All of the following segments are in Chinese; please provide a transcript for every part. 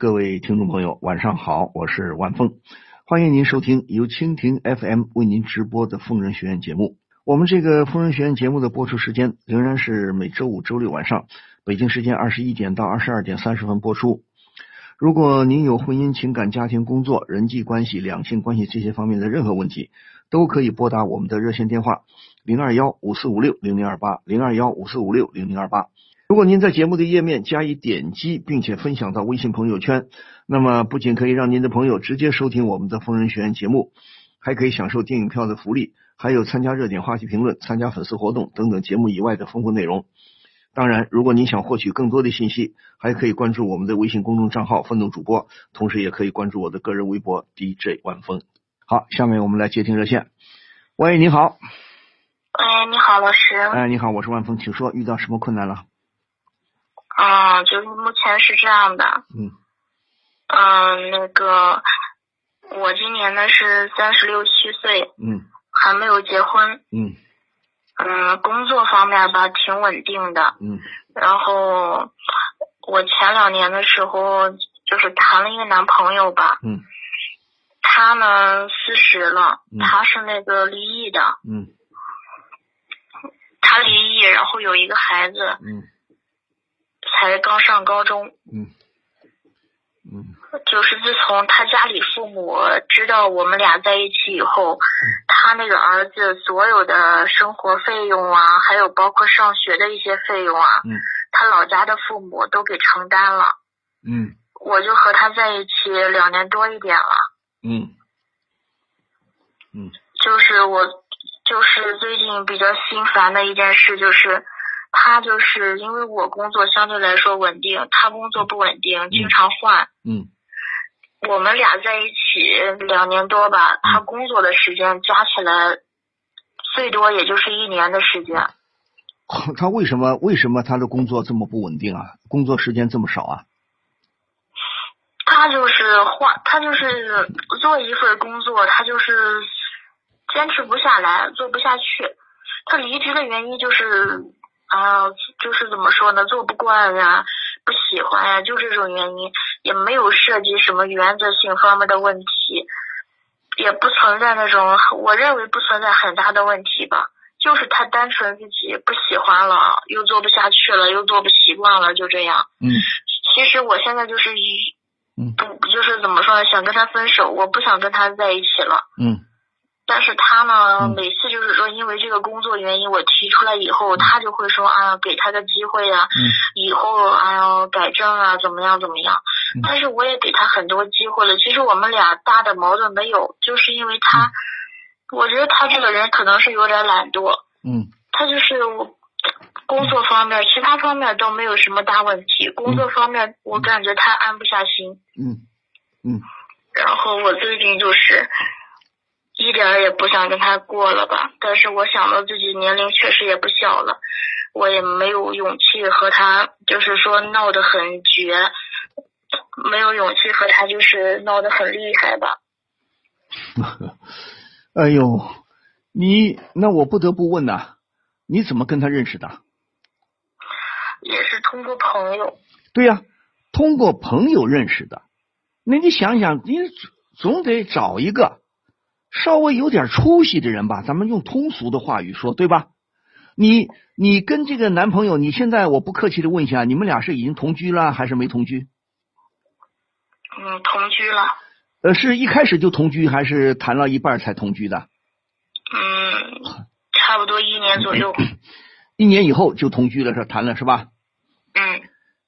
各位听众朋友，晚上好，我是万峰，欢迎您收听由蜻蜓 FM 为您直播的疯人学院节目。我们这个疯人学院节目的播出时间仍然是每周五、周六晚上，北京时间二十一点到二十二点三十分播出。如果您有婚姻、情感、家庭、工作、人际关系、两性关系这些方面的任何问题，都可以拨打我们的热线电话零二幺五四五六零零二八零二幺五四五六零零二八。如果您在节目的页面加以点击，并且分享到微信朋友圈，那么不仅可以让您的朋友直接收听我们的疯人学院节目，还可以享受电影票的福利，还有参加热点话题评论、参加粉丝活动等等节目以外的丰富内容。当然，如果您想获取更多的信息，还可以关注我们的微信公众账号“奋斗主播”，同时也可以关注我的个人微博 DJ 万峰。好，下面我们来接听热线。喂，你好。喂，你好，老师。哎，你好，我是万峰，请说，遇到什么困难了？啊，就是目前是这样的。嗯。嗯，那个，我今年呢是三十六七岁。嗯。还没有结婚。嗯。嗯，工作方面吧挺稳定的。嗯。然后，我前两年的时候就是谈了一个男朋友吧。嗯。他呢四十了，他是那个离异的。嗯。他离异，然后有一个孩子。嗯。才刚上高中，嗯，嗯，就是自从他家里父母知道我们俩在一起以后，他那个儿子所有的生活费用啊，还有包括上学的一些费用啊，嗯，他老家的父母都给承担了，嗯，我就和他在一起两年多一点了，嗯，嗯，就是我就是最近比较心烦的一件事就是。他就是因为我工作相对来说稳定，他工作不稳定，经常换。嗯。我们俩在一起两年多吧，他工作的时间加起来最多也就是一年的时间。他为什么为什么他的工作这么不稳定啊？工作时间这么少啊？他就是换，他就是做一份工作，他就是坚持不下来，做不下去。他离职的原因就是。啊，就是怎么说呢，做不惯呀，不喜欢呀，就这种原因，也没有涉及什么原则性方面的问题，也不存在那种，我认为不存在很大的问题吧，就是他单纯自己不喜欢了，又做不下去了，又做不习惯了，就这样。嗯。其实我现在就是一，嗯，不就是怎么说呢？想跟他分手，我不想跟他在一起了。嗯。但是他呢，每次就是说，因为这个工作原因，我提出来以后，他就会说啊，给他个机会呀，以后哎呀改正啊，怎么样怎么样。但是我也给他很多机会了。其实我们俩大的矛盾没有，就是因为他，我觉得他这个人可能是有点懒惰。嗯。他就是我工作方面，其他方面都没有什么大问题。工作方面，我感觉他安不下心。嗯嗯。然后我最近就是。一点也不想跟他过了吧，但是我想到自己年龄确实也不小了，我也没有勇气和他，就是说闹得很绝，没有勇气和他就是闹得很厉害吧。哎呦，你那我不得不问呐，你怎么跟他认识的？也是通过朋友。对呀，通过朋友认识的。那你想想，你总得找一个。稍微有点出息的人吧，咱们用通俗的话语说，对吧？你你跟这个男朋友，你现在我不客气的问一下，你们俩是已经同居了还是没同居？嗯，同居了。呃，是一开始就同居，还是谈了一半才同居的？嗯，差不多一年左右。一年以后就同居了，是谈了是吧？嗯。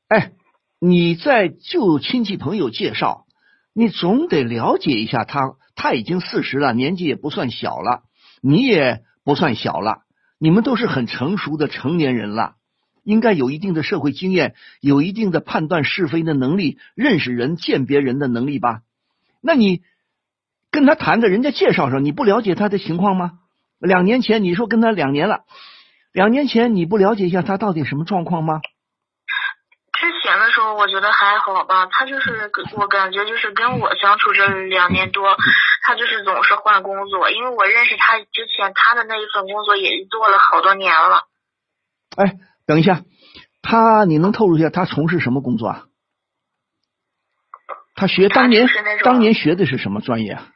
哎，你在就亲戚朋友介绍，你总得了解一下他。他已经四十了，年纪也不算小了，你也不算小了，你们都是很成熟的成年人了，应该有一定的社会经验，有一定的判断是非的能力，认识人、鉴别人的能力吧？那你跟他谈的，人家介绍上，你不了解他的情况吗？两年前你说跟他两年了，两年前你不了解一下他到底什么状况吗？之前的时候我觉得还好吧，他就是我感觉就是跟我相处这两年多，他就是总是换工作，因为我认识他之前，他的那一份工作也做了好多年了。哎，等一下，他你能透露一下他从事什么工作啊？他学当年当年学的是什么专业啊？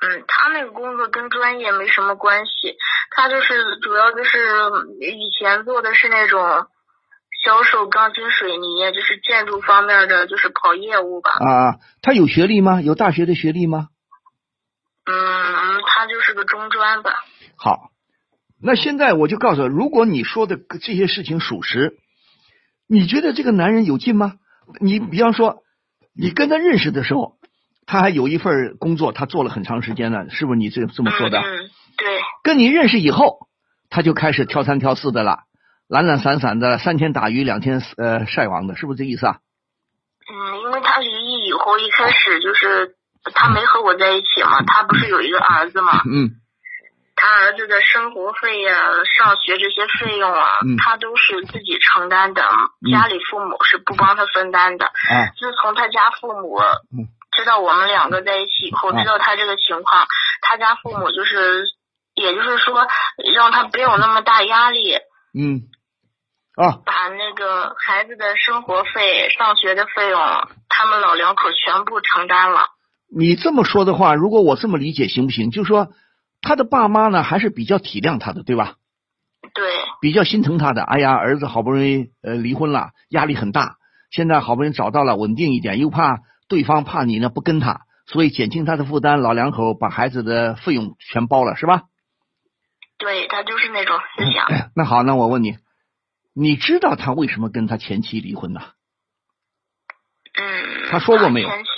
嗯，他那个工作跟专业没什么关系，他就是主要就是以前做的是那种销售钢筋水泥，就是建筑方面的，就是跑业务吧。啊，他有学历吗？有大学的学历吗？嗯，他就是个中专吧。好，那现在我就告诉他，如果你说的这些事情属实，你觉得这个男人有劲吗？你比方说，你跟他认识的时候，他还有一份工作，他做了很长时间了，是不是你这这么说的？嗯，嗯对，跟你认识以后，他就开始挑三挑四的了，懒懒散散的，三天打鱼两天呃晒网的，是不是这意思啊？嗯，因为他离异以后，一开始就是他没和我在一起嘛，他不是有一个儿子嘛，嗯。他儿子的生活费呀、上学这些费用啊，嗯。他都是自己承担的，家里父母是不帮他分担的。嗯自从他家父母嗯。知道我们两个在一起以后，啊。知道他这个情况，他家父母就是，也就是说，让他不要有那么大压力，嗯啊把那个孩子的生活费、上学的费用，他们老两口全部承担了。你这么说的话，如果我这么理解行不行？就是说，他的爸妈呢还是比较体谅他的，对吧？对，比较心疼他的。哎呀，儿子好不容易呃离婚了，压力很大，现在好不容易找到了稳定一点，又怕对方怕你呢不跟他，所以减轻他的负担，老两口把孩子的费用全包了，是吧？对他就是那种思想。那好，那我问你，你知道他为什么跟他前妻离婚呢？嗯，他说过没有前妻，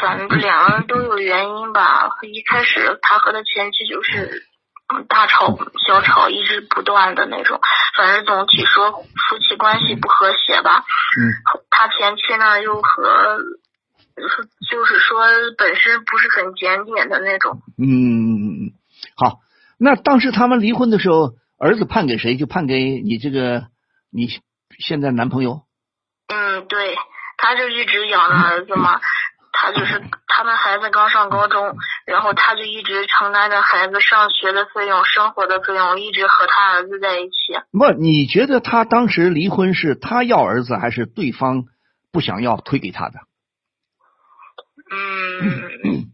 反正两个人都有原因吧。一开始他和他前妻就是嗯大吵小吵，一直不断的那种。反正总体说夫妻关系不和谐吧。嗯，他前妻呢又和，就是说本身不是很检点的那种。嗯嗯嗯嗯，好。那当时他们离婚的时候，儿子判给谁？就判给你这个你现在男朋友？嗯，对，他就一直养着儿子嘛。他就是他们孩子刚上高中，然后他就一直承担着孩子上学的费用、生活的费用，一直和他儿子在一起。不，你觉得他当时离婚是他要儿子，还是对方不想要推给他的？嗯，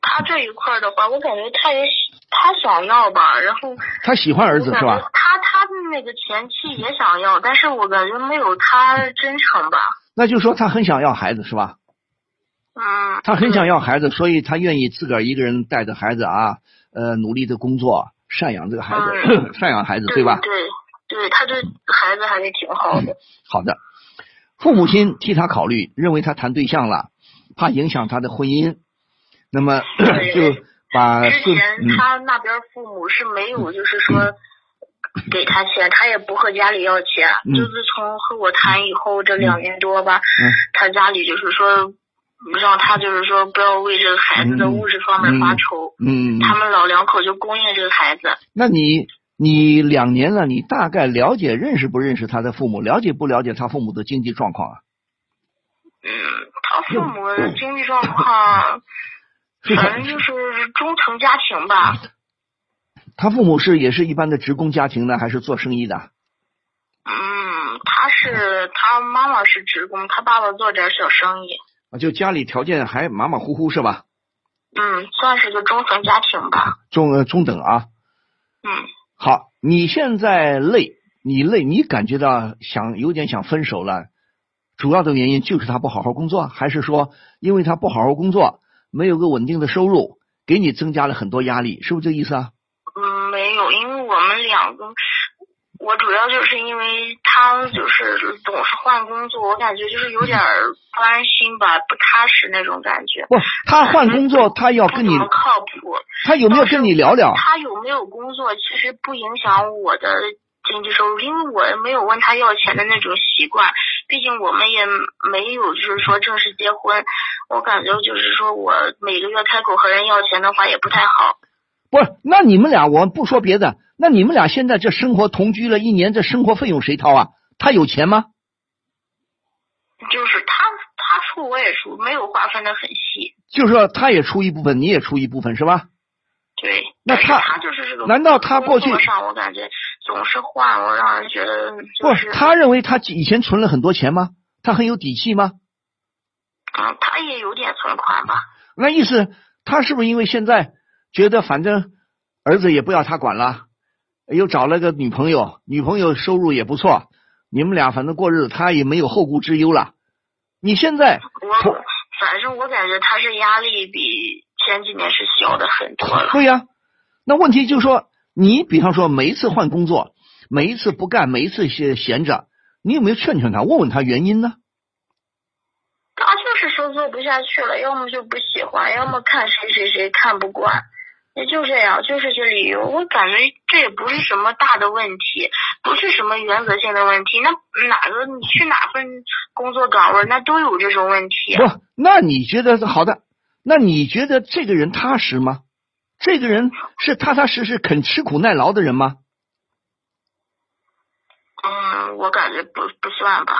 他这一块的话，我感觉他也他想要吧，然后他喜欢儿子是吧？他他的那个前妻也想要，但是我感觉没有他真诚吧。那就说他很想要孩子是吧？嗯，他很想要孩子，所以他愿意自个儿一个人带着孩子啊，呃，努力的工作，赡养这个孩子，赡养孩子，对吧？对对，他对孩子还是挺好的。好的，父母亲替他考虑，认为他谈对象了，怕影响他的婚姻，那么就把之前他那边父母是没有，就是说给他钱，他也不和家里要钱。嗯就自从和我谈以后这两年多吧，嗯他家里就是说让他就是说不要为这个孩子的物质方面发愁，嗯，他们老两口就供应这个孩子。那你你两年了，你大概了解认识不认识他的父母？了解不了解他父母的经济状况啊？嗯，他父母的经济状况，是反正就是中层家庭吧。他父母是也是一般的职工家庭呢，还是做生意的？嗯，他是他妈妈是职工，他爸爸做点小生意。啊，就家里条件还马马虎虎是吧？嗯，算是个中层家庭吧。中呃中等啊。嗯，好，你现在累，你累，你感觉到想有点想分手了，主要的原因就是他不好好工作，还是说因为他不好好工作，没有个稳定的收入，给你增加了很多压力，是不是这意思啊？嗯，没有，因为我们两个，我主要就是因为他就是总是换工作，我感觉就是有点儿不安心吧，不踏实那种感觉。不，他换工作，他要跟你不靠谱。他有没有跟你聊聊？他有没有工作，其实不影响我的经济收入，因为我没有问他要钱的那种习惯。毕竟我们也没有就是说正式结婚，我感觉就是说我每个月开口和人要钱的话也不太好。不是，那你们俩我不说别的，那你们俩现在这生活同居了一年，这生活费用谁掏啊？他有钱吗？就是他他出我也出，没有划分的很细。就是说他也出一部分，你也出一部分，是吧？对，那他他就是这个，难道他过去上我感觉总是换，我让人觉得不就是，他认为他以前存了很多钱吗？他很有底气吗？嗯，他也有点存款吧。那意思他是不是因为现在觉得反正儿子也不要他管了，又找了个女朋友，女朋友收入也不错，你们俩反正过日子，他也没有后顾之忧了。你现在我反正我感觉他是压力比前几年是小的很多了。对呀，那问题就是说，你比方说每一次换工作，每一次不干，每一次闲闲着，你有没有劝劝他，问问他原因呢？他就是说做不下去了，要么就不喜欢，要么看谁谁谁看不惯，也就这样，就是这理由。我感觉这也不是什么大的问题，不是什么原则性的问题。那哪个你去哪份工作岗位，那都有这种问题。不，那你觉得好的？那你觉得这个人踏实吗？这个人是踏踏实实肯吃苦耐劳的人吗？嗯，我感觉不不算吧。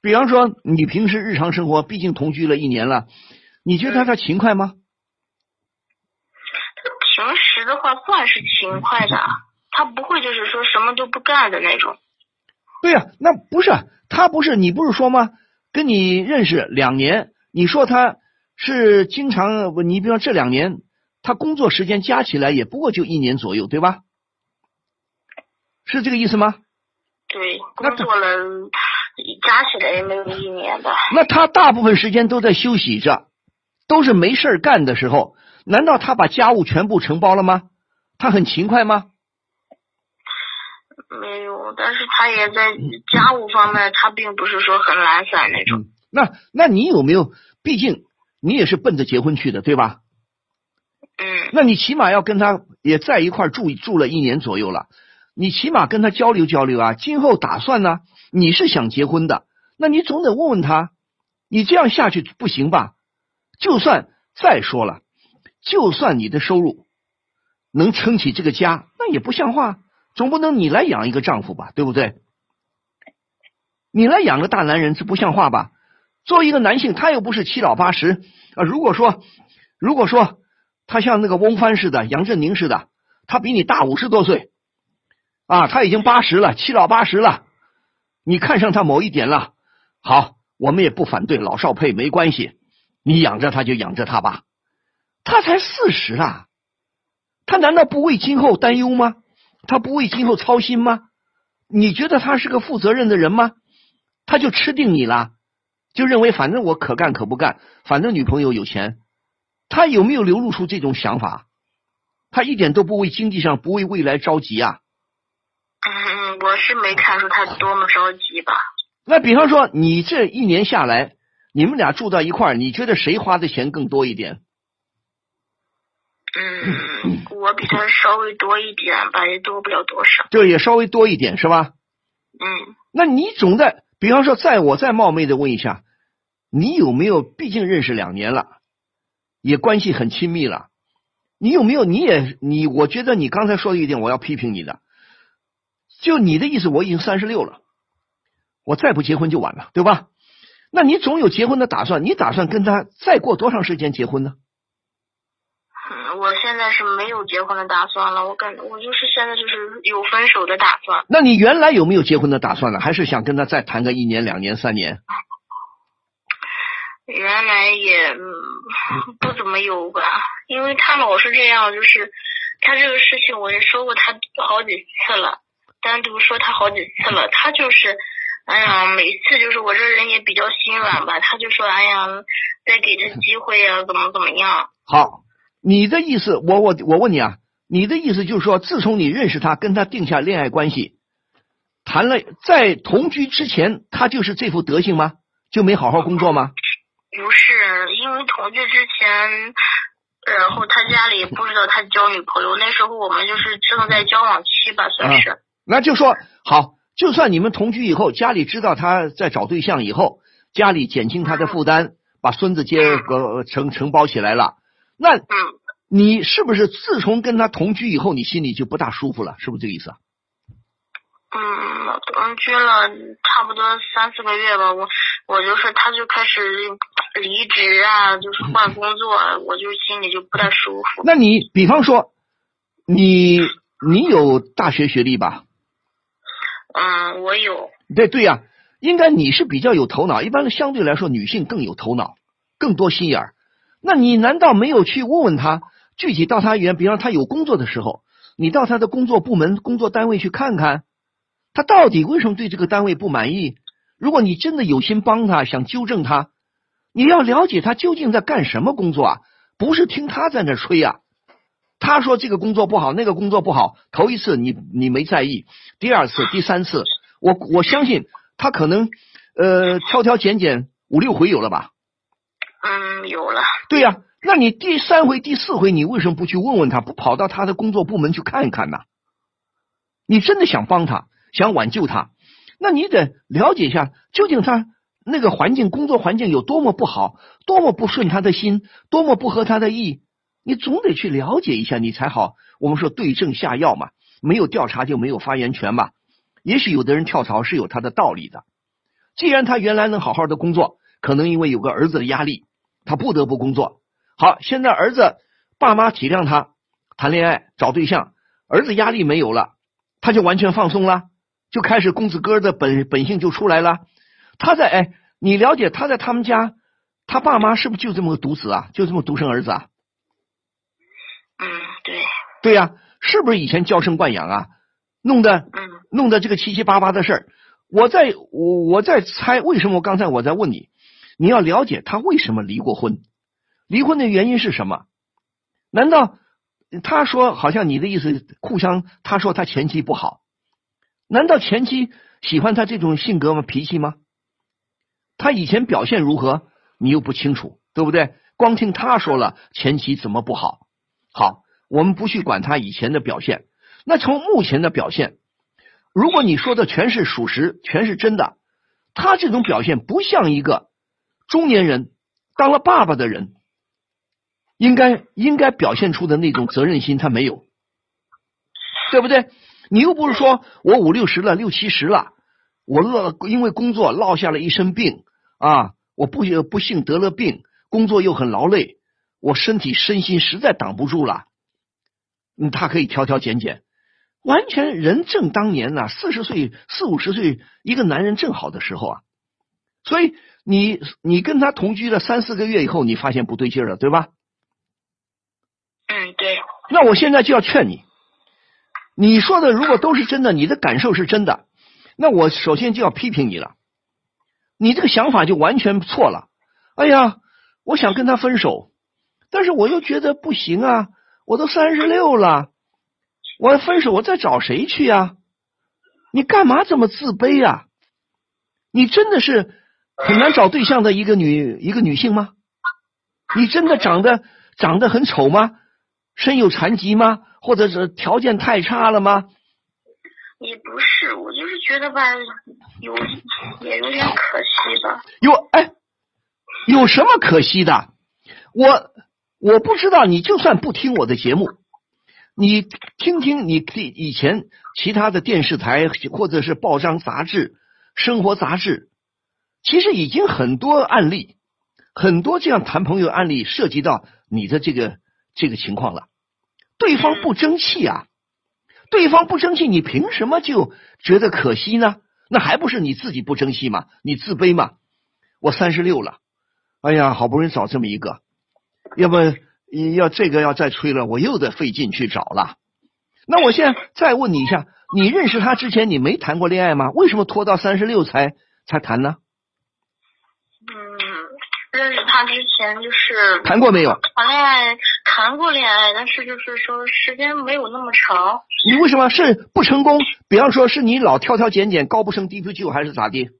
比方说，你平时日常生活，毕竟同居了一年了，你觉得他勤快吗？他平时的话算是勤快的，他不会就是说什么都不干的那种。对呀，那不是他不是你不是说吗？跟你认识两年，你说他是经常，你比方这两年，他工作时间加起来也不过就一年左右，对吧？是这个意思吗？对，工作了。加起来也没有一年吧。那他大部分时间都在休息着，都是没事干的时候。难道他把家务全部承包了吗？他很勤快吗？没有，但是他也在家务方面，他并不是说很懒散那种。那那你有没有？毕竟你也是奔着结婚去的，对吧？嗯。那你起码要跟他也在一块住住了一年左右了，你起码跟他交流交流啊，今后打算呢？你是想结婚的，那你总得问问他，你这样下去不行吧？就算再说了，就算你的收入能撑起这个家，那也不像话，总不能你来养一个丈夫吧，对不对？你来养个大男人，这不像话吧？作为一个男性，他又不是七老八十啊。如果说，如果说他像那个翁帆似的、杨振宁似的，他比你大五十多岁啊，他已经八十了，七老八十了。你看上他某一点了，好，我们也不反对，老少配没关系，你养着他就养着他吧。他才四十啊，他难道不为今后担忧吗？他不为今后操心吗？你觉得他是个负责任的人吗？他就吃定你了，就认为反正我可干可不干，反正女朋友有钱，他有没有流露出这种想法？他一点都不为经济上不为未来着急啊。嗯，我是没看出他多么着急吧。那比方说，你这一年下来，你们俩住到一块儿，你觉得谁花的钱更多一点？嗯，我比他稍微多一点吧，也多不了多少。就也稍微多一点是吧？嗯。那你总的，比方说，在我再冒昧的问一下，你有没有？毕竟认识两年了，也关系很亲密了，你有没有？你也你，我觉得你刚才说的一点，我要批评你的。就你的意思，我已经三十六了，我再不结婚就晚了，对吧？那你总有结婚的打算，你打算跟他再过多长时间结婚呢？嗯，我现在是没有结婚的打算了，我感觉我就是现在就是有分手的打算。那你原来有没有结婚的打算呢？还是想跟他再谈个一年、两年、三年？原来也 不怎么有吧，因为他老是这样，就是他这个事情我也说过他好几次了。单独说他好几次了，他就是，哎呀，每次就是我这人也比较心软吧，他就说，哎呀，再给他机会呀，怎么怎么样？好，你的意思，我我我问你啊，你的意思就是说，自从你认识他，跟他定下恋爱关系，谈了在同居之前，他就是这副德行吗？就没好好工作吗？不是，因为同居之前，然后他家里不知道他交女朋友，那时候我们就是正在交往期吧，算是。那就说好，就算你们同居以后，家里知道他在找对象以后，家里减轻他的负担，把孙子接个承承包起来了。那嗯，你是不是自从跟他同居以后，你心里就不大舒服了？是不是这个意思？嗯，同居了差不多三四个月吧，我我就是他就开始离职啊，就是换工作，我就心里就不太舒服。那你比方说，你你有大学学历吧？嗯，我有。对对呀，应该你是比较有头脑，一般的相对来说女性更有头脑，更多心眼儿。那你难道没有去问问他，具体到他原，比方他有工作的时候，你到他的工作部门、工作单位去看看，他到底为什么对这个单位不满意？如果你真的有心帮他，想纠正他，你要了解他究竟在干什么工作啊，不是听他在那吹呀。他说这个工作不好，那个工作不好，头一次你你没在意，第二次、第三次，我我相信他可能呃挑挑拣拣五六回有了吧。嗯，有了。对呀，那你第三回、第四回，你为什么不去问问他，不跑到他的工作部门去看一看呢？你真的想帮他，想挽救他，那你得了解一下，究竟他那个环境、工作环境有多么不好，多么不顺他的心，多么不合他的意，你总得去了解一下，你才好。我们说对症下药嘛，没有调查就没有发言权嘛。也许有的人跳槽是有他的道理的，既然他原来能好好的工作，可能因为有个儿子的压力。他不得不工作。好，现在儿子爸妈体谅他，谈恋爱找对象，儿子压力没有了，他就完全放松了，就开始公子哥的本本性就出来了。他在哎，你了解他在他们家，他爸妈是不是就这么个独子啊？就这么独生儿子啊？嗯，对。对呀，是不是以前娇生惯养啊？弄得嗯弄得这个七七八八的事儿。我在我我在猜，为什么刚才我在问你？你要了解他为什么离过婚，离婚的原因是什么？难道他说好像你的意思互相？他说他前妻不好，难道前妻喜欢他这种性格吗？脾气吗？他以前表现如何？你又不清楚，对不对？光听他说了前期怎么不好？好，我们不去管他以前的表现。那从目前的表现，如果你说的全是属实，全是真的，他这种表现不像一个。中年人当了爸爸的人，应该应该表现出的那种责任心，他没有，对不对？你又不是说我五六十了，六七十了，我落因为工作落下了一身病啊，我不不幸得了病，工作又很劳累，我身体身心实在挡不住了。嗯，他可以挑挑拣拣，完全人正当年呐，四十岁四五十岁，一个男人正好的时候啊，所以。你你跟他同居了三四个月以后，你发现不对劲了，对吧？嗯，对。那我现在就要劝你，你说的如果都是真的，你的感受是真的，那我首先就要批评你了。你这个想法就完全错了。哎呀，我想跟他分手，但是我又觉得不行啊，我都三十六了，我要分手我再找谁去呀？你干嘛这么自卑呀？你真的是。很难找对象的一个女一个女性吗？你真的长得长得很丑吗？身有残疾吗？或者是条件太差了吗？也不是，我就是觉得吧，有也有点可惜吧。有哎，有什么可惜的？我我不知道，你就算不听我的节目，你听听你以前其他的电视台或者是报章杂志、生活杂志。其实已经很多案例，很多这样谈朋友案例涉及到你的这个这个情况了。对方不争气啊，对方不争气，你凭什么就觉得可惜呢？那还不是你自己不争气吗？你自卑吗？我三十六了，哎呀，好不容易找这么一个，要不要这个要再催了，我又得费劲去找了。那我现在再问你一下，你认识他之前你没谈过恋爱吗？为什么拖到三十六才才谈呢？嗯认识他之前就是谈过没有？谈恋爱谈过恋爱，但是就是说时间没有那么长。你为什么是不成功？比方说是你老挑挑拣拣，高不成低不就，还是咋的？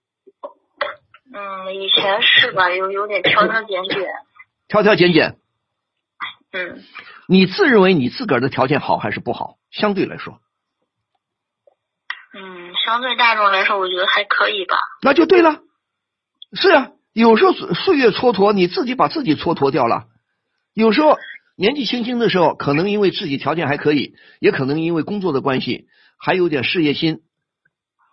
嗯，以前是吧，有有点挑挑拣拣。挑挑拣拣。嗯。你自认为你自个儿的条件好还是不好？相对来说。嗯，相对大众来说，我觉得还可以吧。那就对了。是啊。有时候岁月蹉跎，你自己把自己蹉跎掉了。有时候年纪轻轻的时候，可能因为自己条件还可以，也可能因为工作的关系，还有点事业心，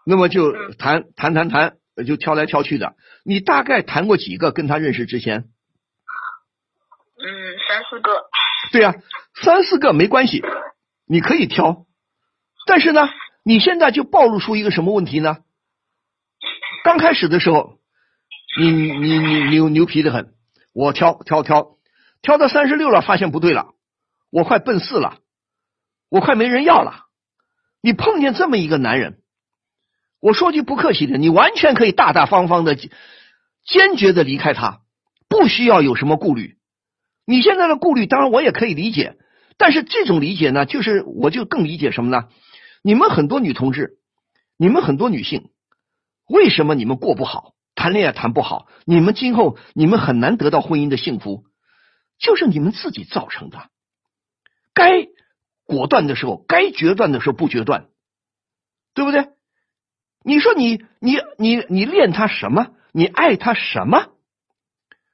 那么就谈谈谈谈，就挑来挑去的。你大概谈过几个？跟他认识之前？嗯，三四个。对呀，三四个没关系，你可以挑。但是呢，你现在就暴露出一个什么问题呢？刚开始的时候，你你你牛牛皮的很，我挑挑挑挑到三十六了，发现不对了，我快奔四了，我快没人要了。你碰见这么一个男人，我说句不客气的，你完全可以大大方方的、坚决的离开他，不需要有什么顾虑。你现在的顾虑，当然我也可以理解，但是这种理解呢，就是我就更理解什么呢？你们很多女同志，你们很多女性，为什么你们过不好，谈恋爱谈不好，你们今后你们很难得到婚姻的幸福，就是你们自己造成的。该果断的时候，该决断的时候不决断，对不对？你说你你你你恋他什么？你爱他什么？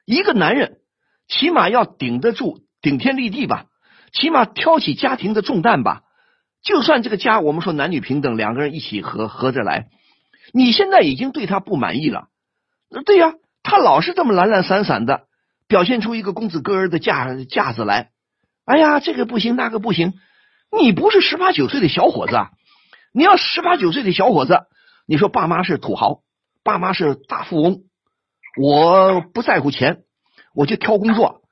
一个男人。起码要顶得住，顶天立地吧。起码挑起家庭的重担吧。就算这个家，我们说男女平等，两个人一起合合着来。你现在已经对他不满意了，对呀，他老是这么懒懒散散的，表现出一个公子哥儿的架架子来。哎呀，这个不行，那个不行。你不是十八九岁的小伙子，你要十八九岁的小伙子，你说爸妈是土豪，爸妈是大富翁，我不在乎钱。我就挑工作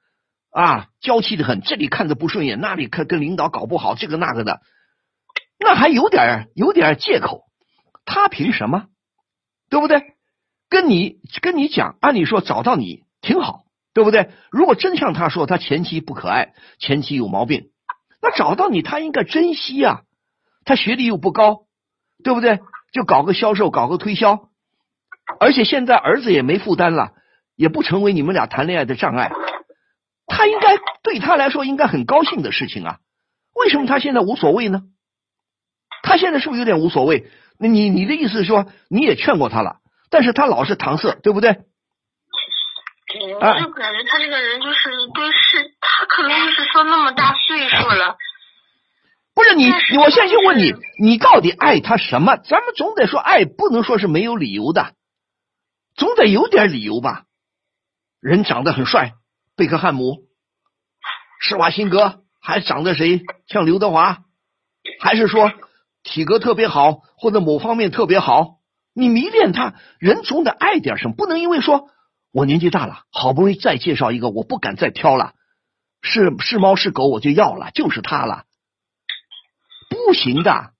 啊，娇气的很。这里看着不顺眼，那里看跟领导搞不好，这个那个的，那还有点有点借口。他凭什么？对不对？跟你跟你讲，按理说找到你挺好，对不对？如果真像他说，他前妻不可爱，前妻有毛病，那找到你他应该珍惜呀。他学历又不高，对不对？就搞个销售，搞个推销，而且现在儿子也没负担了。也不成为你们俩谈恋爱的障碍，他应该对他来说应该很高兴的事情啊！为什么他现在无所谓呢？他现在是不是有点无所谓？你你的意思是说你也劝过他了，但是他老是搪塞，对不对？我就感觉他这个人就是对事，他可能就是说那么大岁数了。不是你，我现在就问你，你到底爱他什么？咱们总得说爱，不能说是没有理由的，总得有点理由吧？人长得很帅，贝克汉姆、施瓦辛格，还长得谁像刘德华？还是说体格特别好，或者某方面特别好？你迷恋他，人总得爱点什么，不能因为说我年纪大了，好不容易再介绍一个，我不敢再挑了，是是猫是狗我就要了，就是他了，不行的，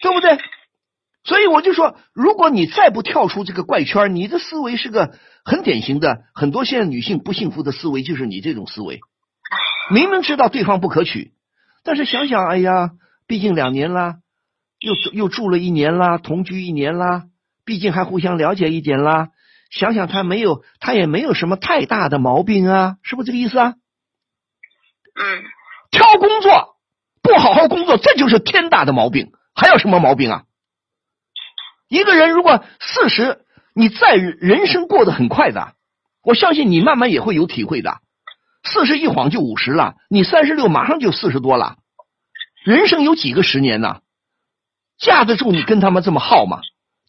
对不对？所以我就说，如果你再不跳出这个怪圈，你的思维是个很典型的，很多现在女性不幸福的思维就是你这种思维。明明知道对方不可取，但是想想，哎呀，毕竟两年啦，又又住了一年啦，同居一年啦，毕竟还互相了解一点啦。想想他没有，他也没有什么太大的毛病啊，是不是这个意思啊？嗯。挑工作不好好工作，这就是天大的毛病，还有什么毛病啊？一个人如果四十，你在人生过得很快的，我相信你慢慢也会有体会的。四十一晃就五十了，你三十六马上就四十多了。人生有几个十年呢？架得住你跟他们这么耗吗？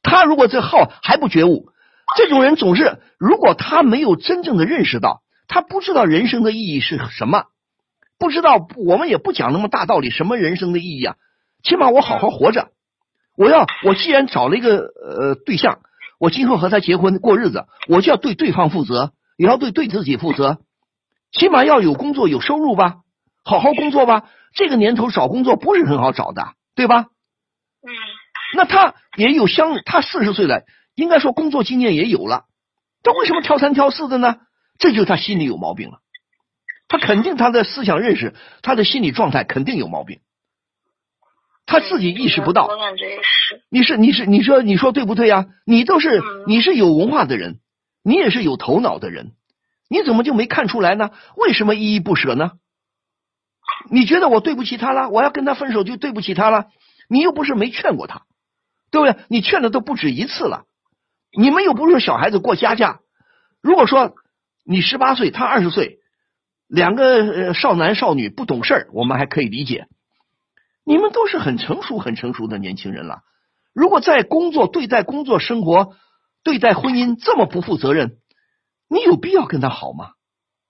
他如果这耗还不觉悟，这种人总是，如果他没有真正的认识到，他不知道人生的意义是什么，不知道我们也不讲那么大道理，什么人生的意义啊？起码我好好活着。我要我既然找了一个呃对象，我今后和他结婚过日子，我就要对对方负责，也要对对自己负责，起码要有工作有收入吧，好好工作吧。这个年头找工作不是很好找的，对吧？嗯。那他也有相，他四十岁了，应该说工作经验也有了，但为什么挑三挑四的呢？这就是他心里有毛病了，他肯定他的思想认识，他的心理状态肯定有毛病。他自己意识不到，我感觉是。你是你是你说你说对不对呀？你都是你是有文化的人，你也是有头脑的人，你怎么就没看出来呢？为什么依依不舍呢？你觉得我对不起他了？我要跟他分手就对不起他了？你又不是没劝过他，对不对？你劝的都不止一次了。你们又不是小孩子过家家。如果说你十八岁，他二十岁，两个少男少女不懂事儿，我们还可以理解。你们都是很成熟、很成熟的年轻人了。如果在工作、对待工作、生活、对待婚姻这么不负责任，你有必要跟他好吗？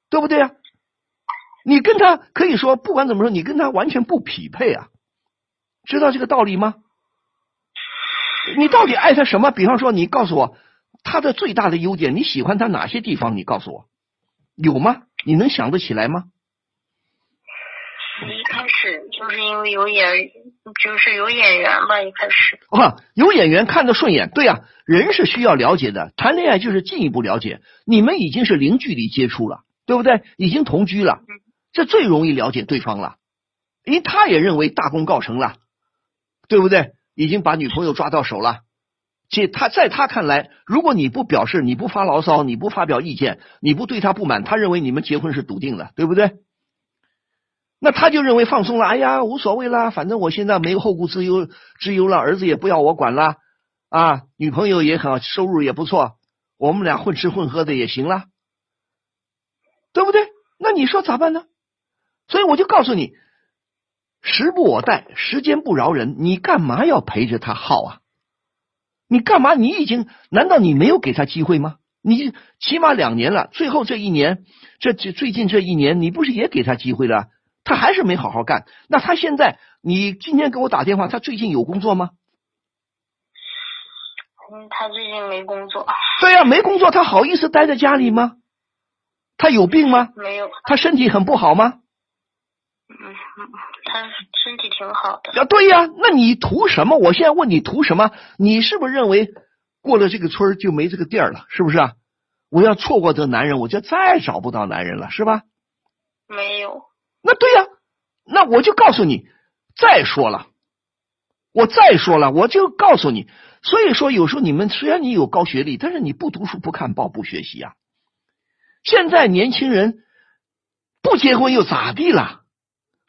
对不对啊？你跟他可以说，不管怎么说，你跟他完全不匹配啊！知道这个道理吗？你到底爱他什么？比方说，你告诉我，他的最大的优点，你喜欢他哪些地方？你告诉我，有吗？你能想得起来吗？一开始就是因为有眼，就是有眼缘吧。一开始啊，有眼缘看得顺眼，对呀，人是需要了解的，谈恋爱就是进一步了解。你们已经是零距离接触了，对不对？已经同居了，这最容易了解对方了，因为他也认为大功告成了，对不对？已经把女朋友抓到手了。这他在他看来，如果你不表示，你不发牢骚，你不发表意见，你不对他不满，他认为你们结婚是笃定的，对不对？那他就认为放松了，哎呀，无所谓啦，反正我现在没有后顾之忧之忧了，儿子也不要我管了啊，女朋友也很收入也不错，我们俩混吃混喝的也行了，对不对？那你说咋办呢？所以我就告诉你，时不我待，时间不饶人，你干嘛要陪着他耗啊？你干嘛？你已经难道你没有给他机会吗？你起码两年了，最后这一年，这这最近这一年，你不是也给他机会了？他还是没好好干。那他现在，你今天给我打电话，他最近有工作吗？嗯，他最近没工作。对呀，没工作，他好意思待在家里吗？他有病吗？没有。他身体很不好吗？嗯，他身体挺好的。啊，对呀，那你图什么？我现在问你图什么？你是不是认为过了这个村就没这个店了？是不是啊？我要错过这男人，我就再找不到男人了，是吧？没有。那对呀，那我就告诉你，再说了，我再说了，我就告诉你。所以说，有时候你们虽然你有高学历，但是你不读书、不看报、不学习啊。现在年轻人不结婚又咋地了？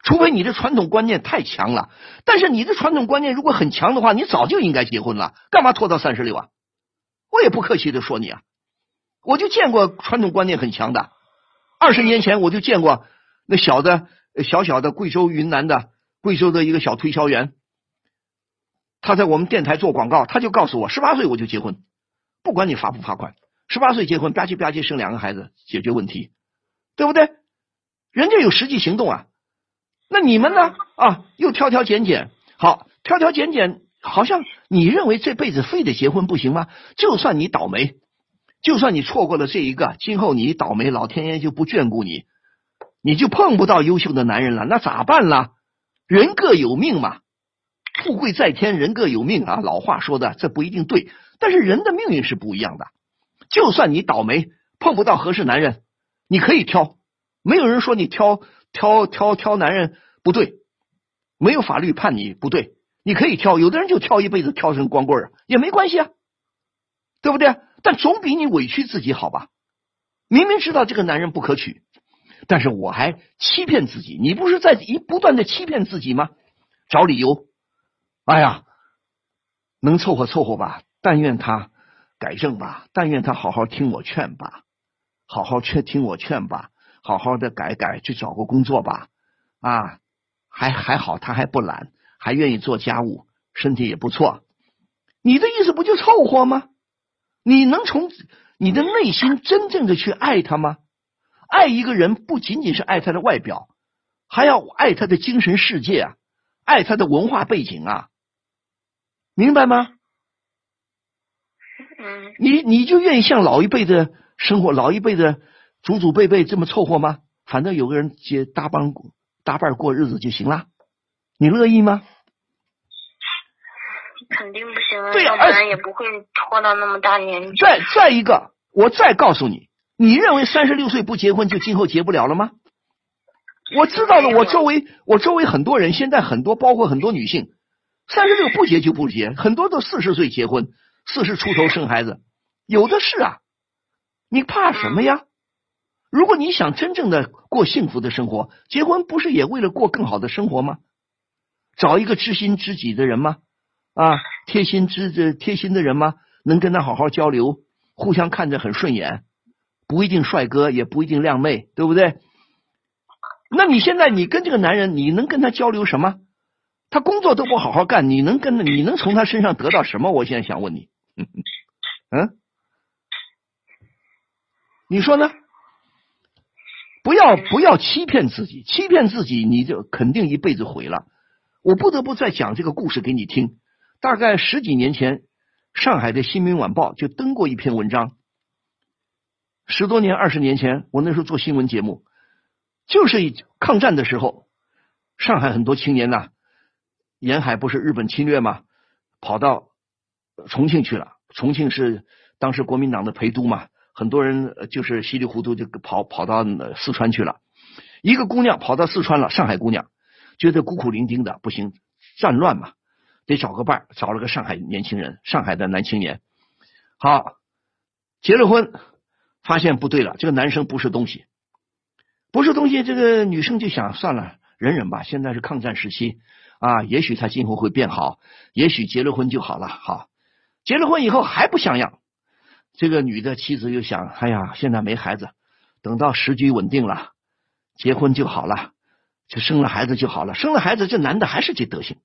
除非你的传统观念太强了，但是你的传统观念如果很强的话，你早就应该结婚了，干嘛拖到三十六啊？我也不客气的说你啊，我就见过传统观念很强的，二十年前我就见过那小的小小的贵州云南的贵州的一个小推销员，他在我们电台做广告，他就告诉我，十八岁我就结婚，不管你罚不罚款，十八岁结婚吧唧吧唧生两个孩子解决问题，对不对？人家有实际行动啊。那你们呢？啊，又挑挑拣拣，好，挑挑拣拣，好像你认为这辈子非得结婚不行吗？就算你倒霉，就算你错过了这一个，今后你倒霉，老天爷就不眷顾你，你就碰不到优秀的男人了，那咋办啦？人各有命嘛，富贵在天，人各有命啊。老话说的，这不一定对，但是人的命运是不一样的。就算你倒霉，碰不到合适男人，你可以挑，没有人说你挑。挑挑挑男人不对，没有法律判你不对，你可以挑。有的人就挑一辈子，挑成光棍儿也没关系啊，对不对？但总比你委屈自己好吧？明明知道这个男人不可取，但是我还欺骗自己。你不是在一不断的欺骗自己吗？找理由。哎呀，能凑合凑合吧，但愿他改正吧，但愿他好好听我劝吧，好好劝听我劝吧。好好的改改，去找个工作吧，啊，还还好，他还不懒，还愿意做家务，身体也不错。你的意思不就凑合吗？你能从你的内心真正的去爱他吗？爱一个人不仅仅是爱他的外表，还要爱他的精神世界啊，爱他的文化背景啊，明白吗？嗯。你你就愿意像老一辈的生活，老一辈的。祖祖辈辈这么凑合吗？反正有个人结搭帮搭伴过日子就行了，你乐意吗？肯定不行啊，要不然也不会拖到那么大年纪。再再一个，我再告诉你，你认为三十六岁不结婚就今后结不了了吗？我知道的，我周围我周围很多人，现在很多包括很多女性，三十六不结就不结，很多都四十岁结婚，四十出头生孩子，有的是啊，你怕什么呀？如果你想真正的过幸福的生活，结婚不是也为了过更好的生活吗？找一个知心知己的人吗？啊，贴心知这贴心的人吗？能跟他好好交流，互相看着很顺眼，不一定帅哥，也不一定靓妹，对不对？那你现在你跟这个男人，你能跟他交流什么？他工作都不好好干，你能跟你能从他身上得到什么？我现在想问你，嗯，你说呢？不要不要欺骗自己，欺骗自己你就肯定一辈子毁了。我不得不再讲这个故事给你听。大概十几年前，上海的《新民晚报》就登过一篇文章。十多年、二十年前，我那时候做新闻节目，就是抗战的时候，上海很多青年呐，沿海不是日本侵略吗？跑到重庆去了。重庆是当时国民党的陪都嘛，很多人就是稀里糊涂就跑跑到四川去了。一个姑娘跑到四川了，上海姑娘觉得孤苦伶仃的不行，战乱嘛，得找个伴找了个上海年轻人，上海的男青年。好，结了婚，发现不对了，这个男生不是东西，不是东西。这个女生就想算了，忍忍吧。现在是抗战时期啊，也许他今后会变好，也许结了婚就好了。好，结了婚以后还不像样，这个女的妻子又想，哎呀，现在没孩子，等到时局稳定了。结婚就好了，就生了孩子就好了。生了孩子，这男的还是这德行。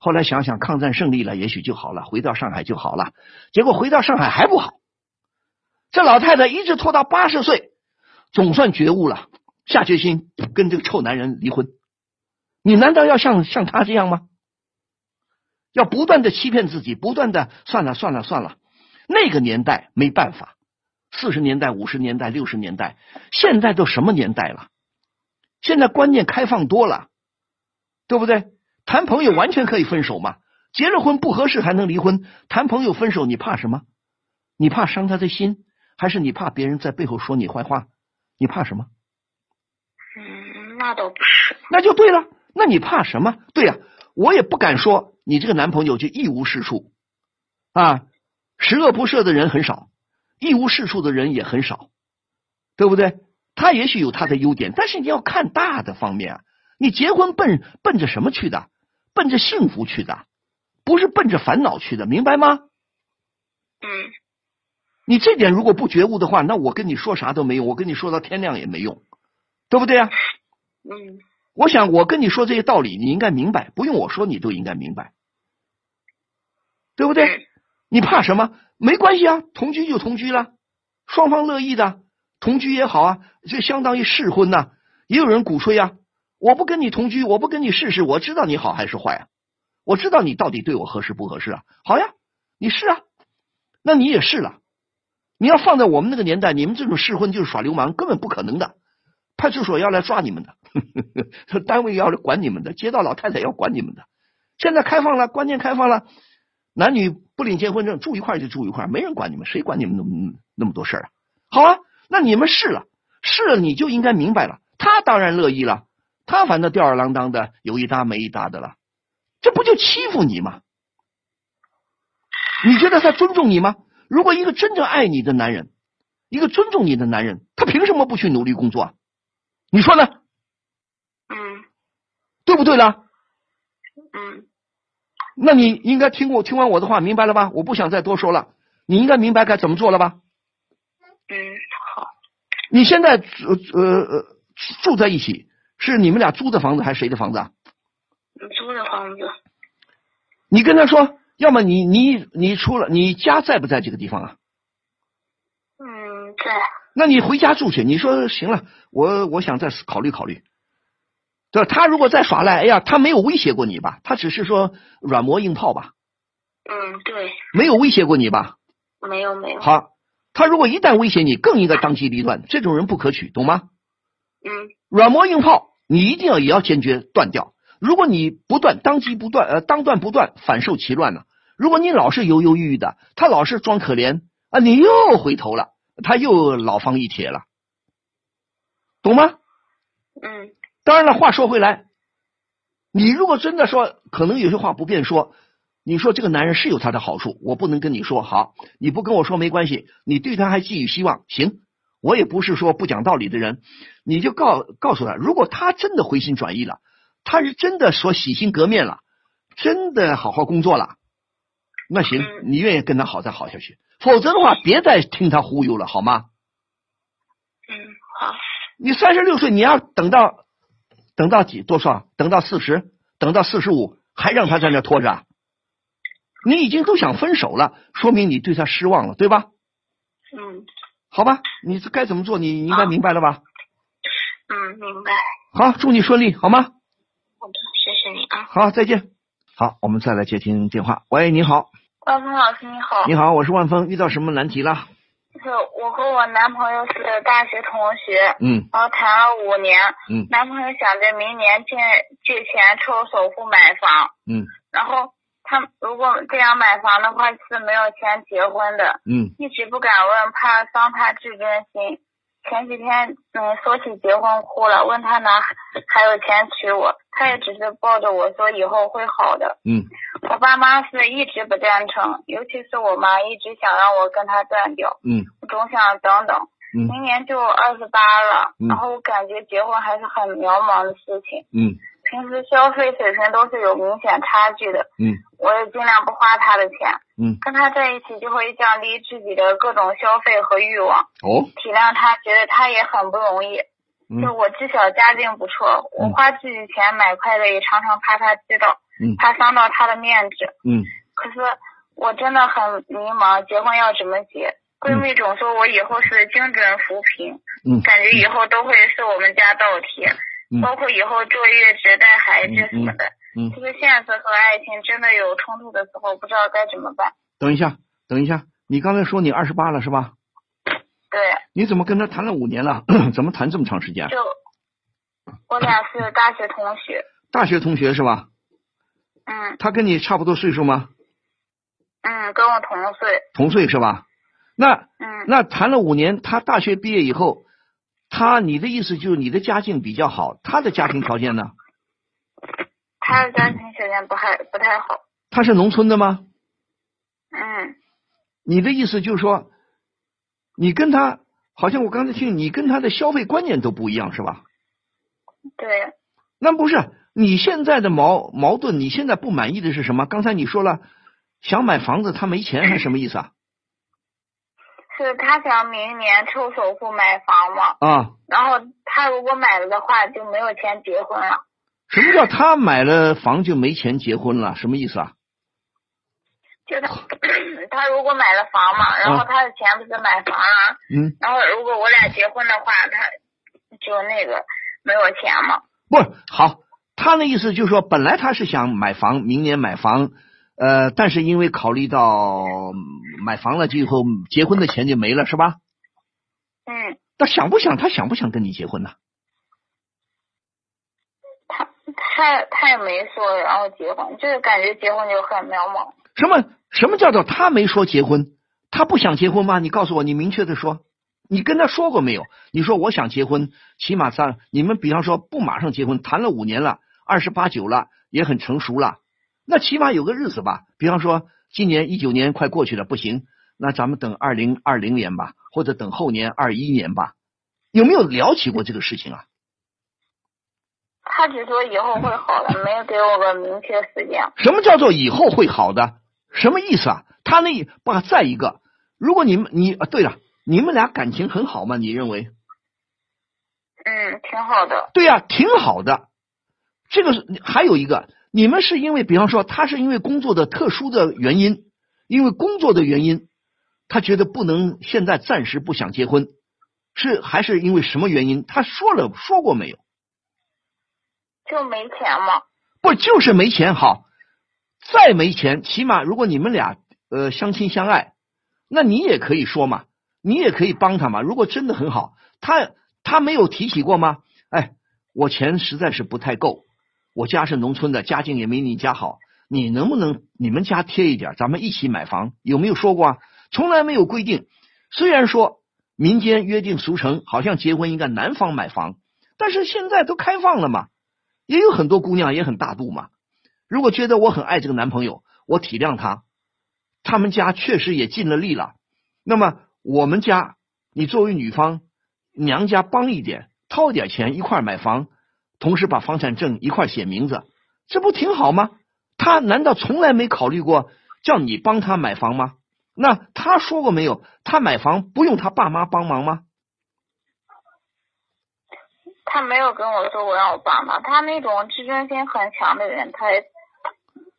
后来想想，抗战胜利了，也许就好了，回到上海就好了。结果回到上海还不好。这老太太一直拖到八十岁，总算觉悟了，下决心跟这个臭男人离婚。你难道要像像他这样吗？要不断的欺骗自己，不断的算了算了算了。那个年代没办法，四十年代、五十年代、六十年代，现在都什么年代了？现在观念开放多了，对不对？谈朋友完全可以分手嘛，结了婚不合适还能离婚，谈朋友分手你怕什么？你怕伤他的心，还是你怕别人在背后说你坏话？你怕什么？嗯，那倒不是。那就对了，那你怕什么？对呀，我也不敢说你这个男朋友就一无是处啊，十恶不赦的人很少，一无是处的人也很少，对不对？他也许有他的优点，但是你要看大的方面啊。你结婚奔奔着什么去的？奔着幸福去的，不是奔着烦恼去的，明白吗？嗯。你这点如果不觉悟的话，那我跟你说啥都没用，我跟你说到天亮也没用，对不对啊？嗯。我想我跟你说这些道理，你应该明白，不用我说你都应该明白，对不对？你怕什么？没关系啊，同居就同居了，双方乐意的。同居也好啊，就相当于试婚呐。也有人鼓吹啊，我不跟你同居，我不跟你试试，我知道你好还是坏啊？我知道你到底对我合适不合适啊？好呀，你试啊，那你也试了。你要放在我们那个年代，你们这种试婚就是耍流氓，根本不可能的。派出所要来抓你们的，单位要来管你们的，街道老太太要管你们的。现在开放了，观念开放了，男女不领结婚证，住一块就住一块，没人管你们，谁管你们那么那么多事儿啊？好啊。那你们试了，试了你就应该明白了。他当然乐意了，他反正吊儿郎当的，有一搭没一搭的了，这不就欺负你吗？你觉得他尊重你吗？如果一个真正爱你的男人，一个尊重你的男人，他凭什么不去努力工作？你说呢？嗯，对不对了？嗯，那你应该听过听完我的话，明白了吧？我不想再多说了，你应该明白该怎么做了吧？嗯。好你现在呃呃住在一起，是你们俩租的房子还是谁的房子啊？租的房子。你跟他说，要么你你你出了，你家在不在这个地方啊？嗯，在。那你回家住去。你说行了，我我想再考虑考虑。对吧？他如果再耍赖，哎呀，他没有威胁过你吧？他只是说软磨硬泡吧？嗯，对。没有威胁过你吧？没有没有。好。他如果一旦威胁你，更应该当机立断。这种人不可取，懂吗？嗯。软磨硬泡，你一定要也要坚决断掉。如果你不断，当机不断，呃，当断不断，反受其乱呢。如果你老是犹犹豫豫的，他老是装可怜啊，你又回头了，他又老方一铁了，懂吗？嗯。当然了，话说回来，你如果真的说，可能有些话不便说。你说这个男人是有他的好处，我不能跟你说好，你不跟我说没关系，你对他还寄予希望，行，我也不是说不讲道理的人，你就告告诉他，如果他真的回心转意了，他是真的说洗心革面了，真的好好工作了，那行，你愿意跟他好再好下去，否则的话，别再听他忽悠了，好吗？嗯，好。你三十六岁，你要等到等到几多少？等到四十，等到四十五，还让他在那拖着？你已经都想分手了，说明你对他失望了，对吧？嗯。好吧，你该怎么做，你应该明白了吧？嗯，明白。好，祝你顺利，好吗？好的，谢谢你啊。好，再见。好，我们再来接听电话。喂，你好。万峰老师你好，你好，我是万峰，遇到什么难题了？是我和我男朋友是大学同学，嗯。然后谈了五年，嗯。男朋友想着明年借借钱凑首付买房，嗯。然后他如果这样买房的话是没有钱结婚的，嗯。一直不敢问，怕伤他自尊心。前几天嗯说起结婚哭了，问他哪还有钱娶我，他也只是抱着我说以后会好的。嗯。我爸妈是一直不赞成，尤其是我妈一直想让我跟他断掉，嗯。我总想等等。嗯。明年就二十八了，嗯。然后我感觉结婚还是很渺茫的事情，嗯平时消费水平都是有明显差距的，嗯。我也尽量不花他的钱，嗯，跟他在一起就会降低自己的各种消费和欲望，哦，体谅他，觉得他也很不容易。嗯。就我自小家境不错，我嗯。花自己钱买快乐也常常怕他知道，嗯。怕伤到他的面子。嗯。可是我真的很迷茫，结婚要怎么结？闺蜜总说我以后是精准扶贫，嗯。感觉以后都会是我们家倒贴，嗯包括以后坐月子、带孩子什么的。嗯，这个现实和爱情真的有冲突的时候，不知道该怎么办。等一下，等一下，你刚才说你二十八了是吧？对，你怎么跟他谈了五年了？怎么谈这么长时间？就我俩是大学同学，大学同学是吧？嗯他跟你差不多岁数吗？嗯，跟我同岁，同岁是吧？那嗯那谈了五年，他大学毕业以后，他你的意思就是你的家境比较好，他的家庭条件呢？他的家庭条件不太不太好，他是农村的吗？嗯你的意思就是说，你跟他好像我刚才听你跟他的消费观念都不一样是吧？对，那不是你现在的矛矛盾，你现在不满意的是什么？刚才你说了想买房子，他没钱还是什么意思啊？是他想明年抽首付买房嘛，啊，然后他如果买了的话就没有钱结婚了。什么叫他买了房就没钱结婚了？什么意思啊？就他 他如果买了房嘛，然后他的钱不是买房啊，嗯，然后如果我俩结婚的话，他就那个没有钱嘛。不是好，他那意思就是说，本来他是想买房，明年买房，呃，但是因为考虑到嗯买房了，就以后结婚的钱就没了，是吧？嗯，他想不想？他想不想跟你结婚呢？他他他也没说然后结婚，就是感觉结婚就很渺茫。什么什么叫做他没说结婚？他不想结婚吗？你告诉我，你明确的说，你跟他说过没有？你说我想结婚，起码三，你们比方说不马上结婚，谈了五年了，二十八九了，也很成熟了，那起码有个日子吧。比方说今年一九年快过去了，不行，那咱们等二零二零年吧，或者等后年二一年吧，有没有聊起过这个事情啊？他只说以后会好的，没有给我个明确时间。什么叫做以后会好的？什么意思啊？他那不再一个，如果你们你啊，对了，你们俩感情很好吗？你认为？嗯，挺好的。对呀、挺好的。这个是还有一个，你们是因为，比方说，他是因为工作的特殊的原因，因为工作的原因，他觉得不能现在暂时不想结婚，是还是因为什么原因？他说了说过没有？就没钱嘛。不就是没钱好，再没钱，起码如果你们俩呃相亲相爱，那你也可以说嘛，你也可以帮他嘛。如果真的很好，他他没有提起过吗？哎，我钱实在是不太够，我家是农村的，家境也没你家好，你能不能你们家贴一点，咱们一起买房？有没有说过啊？从来没有规定。虽然说民间约定俗成，好像结婚应该男方买房，但是现在都开放了嘛。也有很多姑娘也很大度嘛。如果觉得我很爱这个男朋友，我体谅他，他们家确实也尽了力了。那么我们家，你作为女方，娘家帮一点，掏点钱一块买房，同时把房产证一块写名字，这不挺好吗？他难道从来没考虑过叫你帮他买房吗？那他说过没有？他买房不用他爸妈帮忙吗？他没有跟我说过让我爸妈，他那种自尊心很强的人，他也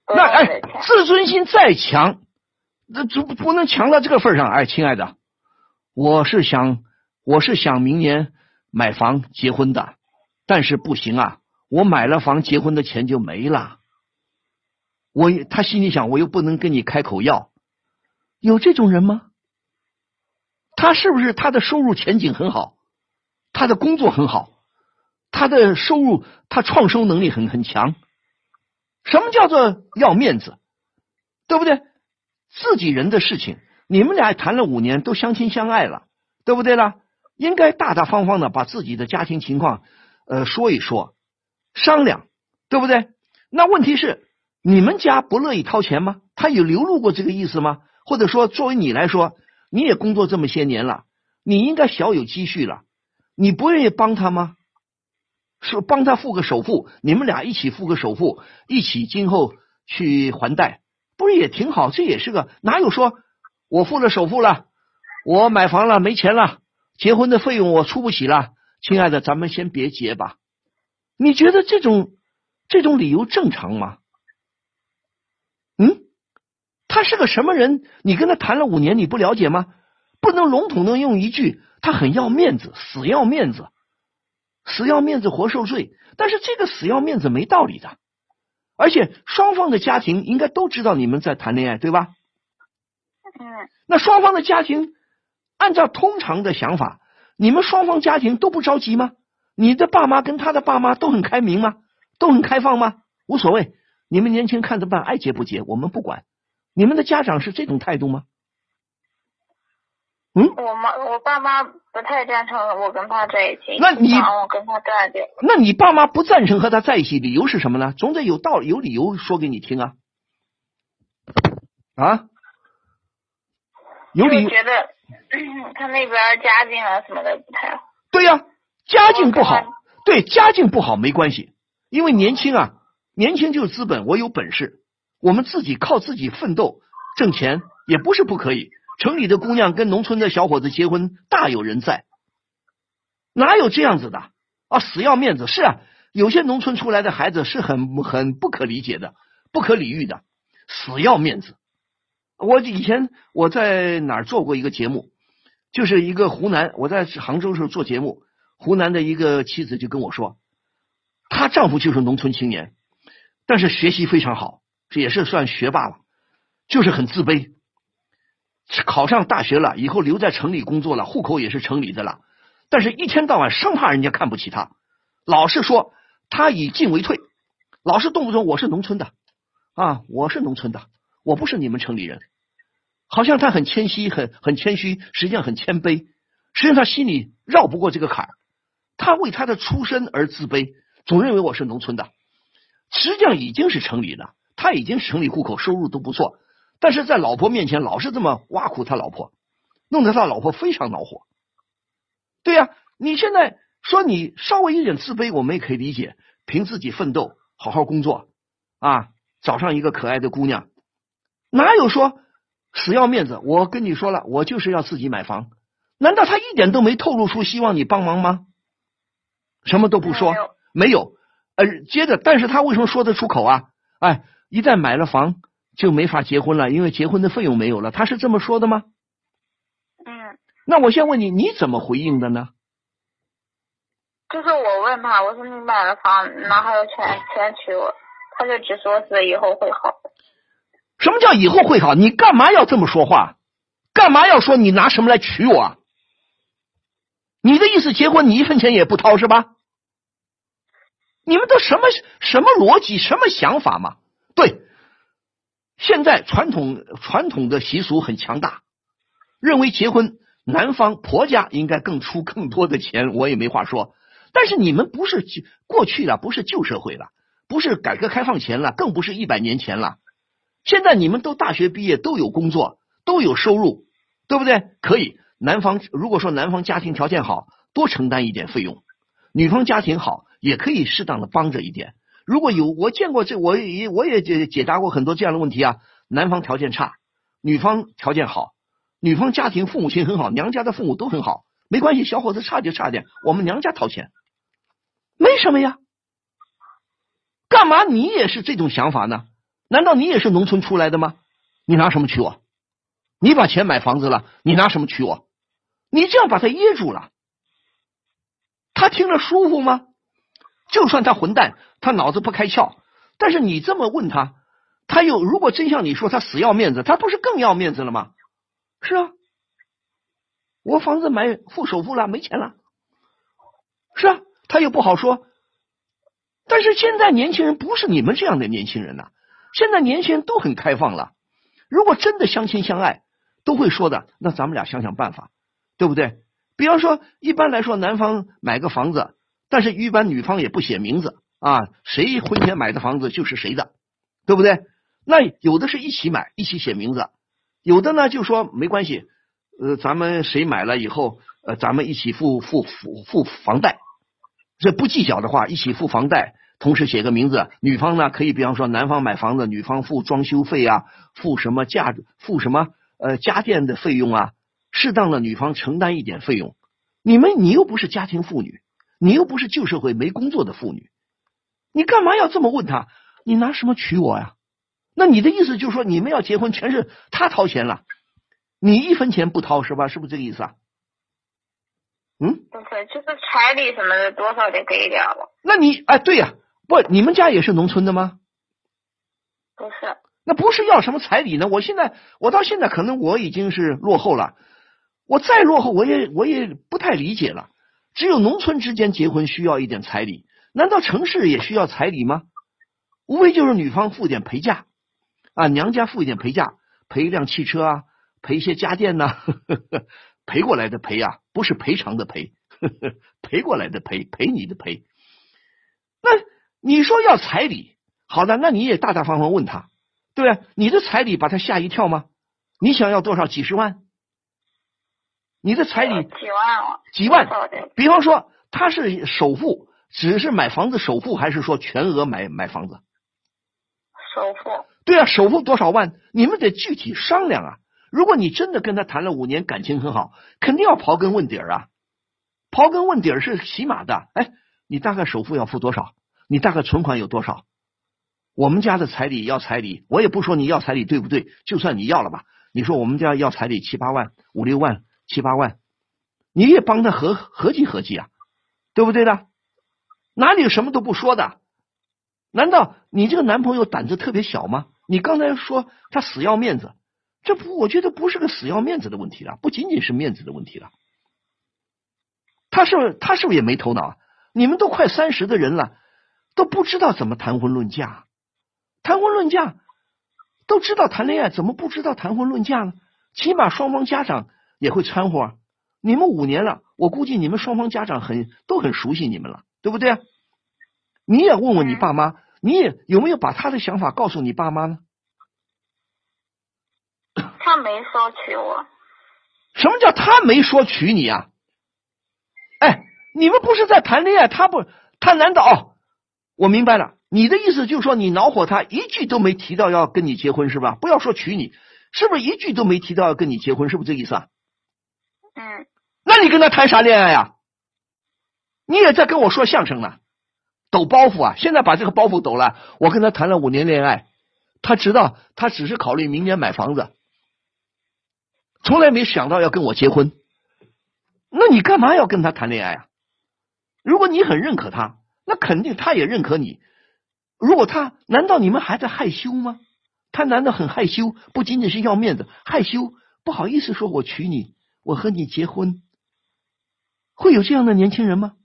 那哎自尊心再强，那不不能强到这个份上。哎，亲爱的，我是想我是想明年买房结婚的，但是不行啊，我买了房结婚的钱就没了。我他心里想，我又不能跟你开口要，有这种人吗？他是不是他的收入前景很好，他的工作很好，他的收入他创收能力很很强？什么叫做要面子？对不对？自己人的事情，你们俩谈了五年，都相亲相爱了，对不对啦？应该大大方方的把自己的家庭情况呃说一说，商量，对不对？那问题是你们家不乐意掏钱吗？他有流露过这个意思吗？或者说，作为你来说？你也工作这么些年了，你应该小有积蓄了，你不愿意帮他吗？是帮他付个首付，你们俩一起付个首付，一起今后去还贷，不是也挺好？这也是个哪有说我付了首付了，我买房了没钱了，结婚的费用我出不起了，亲爱的，咱们先别结吧。你觉得这种这种理由正常吗？嗯？他是个什么人？你跟他谈了五年，你不了解吗？不能笼统的用一句，他很要面子，死要面子，死要面子活受罪。但是这个死要面子没道理的，而且双方的家庭应该都知道你们在谈恋爱，对吧？嗯。那双方的家庭按照通常的想法，你们双方家庭都不着急吗？你的爸妈跟他的爸妈都很开明吗？都很开放吗？无所谓，你们年轻看着办，爱结不结，我们不管。你们的家长是这种态度吗？嗯，我妈我爸妈不太赞成我跟他在一起。那你我跟他断掉。那你爸妈不赞成和他在一起，理由是什么呢？总得有道有理由说给你听啊。啊？有理由？觉得 他那边家境啊什么的不太好。对呀，家境不好，对家境不好没关系，因为年轻啊，年轻就是资本，我有本事。我们自己靠自己奋斗挣钱也不是不可以。城里的姑娘跟农村的小伙子结婚大有人在，哪有这样子的啊？死要面子是啊，有些农村出来的孩子是很很不可理解的、不可理喻的，死要面子。我以前我在哪儿做过一个节目，就是一个湖南，我在杭州时候做节目，湖南的一个妻子就跟我说，她丈夫就是农村青年，但是学习非常好。这也是算学霸了，就是很自卑。考上大学了以后，留在城里工作了，户口也是城里的了。但是，一天到晚生怕人家看不起他，老是说他以进为退，老是动不动我是农村的啊，我是农村的，我不是你们城里人。好像他很谦虚，很很谦虚，实际上很谦卑。实际上他心里绕不过这个坎儿，他为他的出身而自卑，总认为我是农村的，实际上已经是城里的。他已经城里户口，收入都不错，但是在老婆面前老是这么挖苦他老婆，弄得他老婆非常恼火。对呀，你现在说你稍微有点自卑，我们也可以理解，凭自己奋斗，好好工作啊，找上一个可爱的姑娘，哪有说死要面子？我跟你说了，我就是要自己买房，难道他一点都没透露出希望你帮忙吗？什么都不说，没有。呃，接着，但是他为什么说得出口啊？哎。一旦买了房就没法结婚了，因为结婚的费用没有了。他是这么说的吗？嗯。那我先问你，你怎么回应的呢？就是我问他，我说你买了房，哪还有钱钱娶我，他就只说是以后会好。什么叫以后会好？你干嘛要这么说话？干嘛要说你拿什么来娶我？你的意思，结婚你一分钱也不掏是吧？你们都什么什么逻辑，什么想法嘛？对，现在传统传统的习俗很强大，认为结婚男方婆家应该更出更多的钱，我也没话说。但是你们不是过去了，不是旧社会了，不是改革开放前了，更不是一百年前了。现在你们都大学毕业，都有工作，都有收入，对不对？可以，男方如果说男方家庭条件好，多承担一点费用；女方家庭好，也可以适当的帮着一点。如果有我见过这，我也我也解解答过很多这样的问题啊。男方条件差，女方条件好，女方家庭父母亲很好，娘家的父母都很好，没关系，小伙子差就差点，我们娘家掏钱，没什么呀。干嘛你也是这种想法呢？难道你也是农村出来的吗？你拿什么娶我？你把钱买房子了，你拿什么娶我？你这样把他噎住了，他听着舒服吗？就算他混蛋，他脑子不开窍，但是你这么问他，他又如果真像你说他死要面子，他不是更要面子了吗？是啊，我房子买付首付了，没钱了。是啊，他又不好说。但是现在年轻人不是你们这样的年轻人呐，现在年轻人都很开放了。如果真的相亲相爱，都会说的。那咱们俩想想办法，对不对？比方说，一般来说，男方买个房子，但是一般女方也不写名字啊，谁婚前买的房子就是谁的，对不对？那有的是一起买，一起写名字，有的呢就说没关系，呃，咱们谁买了以后，呃，咱们一起付付付付房贷，这不计较的话，一起付房贷，同时写个名字。女方呢可以，比方说男方买房子，女方付装修费啊，付什么价，付什么呃家电的费用啊，适当的女方承担一点费用。你们你又不是家庭妇女，你又不是旧社会没工作的妇女，你干嘛要这么问他？你拿什么娶我呀？那你的意思就是说，你们要结婚全是他掏钱了，你一分钱不掏是吧？是不是这个意思啊？嗯，不是，就是彩礼什么的，多少得给点吧。那你哎，对呀，不，你们家也是农村的吗？不是。那不是要什么彩礼呢？我现在，我到现在可能我已经是落后了，我再落后，我也我也不太理解了。只有农村之间结婚需要一点彩礼，难道城市也需要彩礼吗？无非就是女方付点陪嫁。啊，娘家付一点陪嫁，陪一辆汽车啊，陪一些家电呐，赔过来的赔啊，不是赔偿的赔，赔过来的赔，赔你的赔。那你说要彩礼，好的，那你也大大方方问他，对不对？你的彩礼把他吓一跳吗？你想要多少？几十万？你的彩礼几万？几万？比方说他是首付，只是买房子首付，还是说全额买买房子？首付。对啊，首付多少万？你们得具体商量啊！如果你真的跟他谈了五年，感情很好，肯定要刨根问底儿啊！刨根问底儿是起码的。哎，你大概首付要付多少？你大概存款有多少？我们家的彩礼要彩礼，我也不说你要彩礼对不对？就算你要了吧，你说我们家要彩礼七八万、五六万、七八万，你也帮他合合计合计啊，对不对的？哪里有什么都不说的？难道你这个男朋友胆子特别小吗？你刚才说他死要面子，这不，我觉得不是个死要面子的问题了，不仅仅是面子的问题了。他是他是不是也没头脑？你们都快三十的人了，都不知道怎么谈婚论嫁，谈婚论嫁都知道谈恋爱，怎么不知道谈婚论嫁呢？起码双方家长也会掺和。你们五年了，我估计你们双方家长很都很熟悉你们了，对不对？你也问问你爸妈，你也有没有把他的想法告诉你爸妈呢？他没说娶我。什么叫他没说娶你啊？哎，你们不是在谈恋爱？他不，他难道？我明白了，你的意思就是说你恼火他，一句都没提到要跟你结婚是吧？不要说娶你，是不是一句都没提到要跟你结婚？是不是这意思啊？嗯。那你跟他谈啥恋爱呀？你也在跟我说相声呢。抖包袱啊！现在把这个包袱抖了。我跟他谈了五年恋爱，他知道他只是考虑明年买房子，从来没想到要跟我结婚。那你干嘛要跟他谈恋爱啊？如果你很认可他，那肯定他也认可你。如果他难道你们还在害羞吗？他难道很害羞？不仅仅是要面子，害羞不好意思说我娶你，我和你结婚，会有这样的年轻人吗？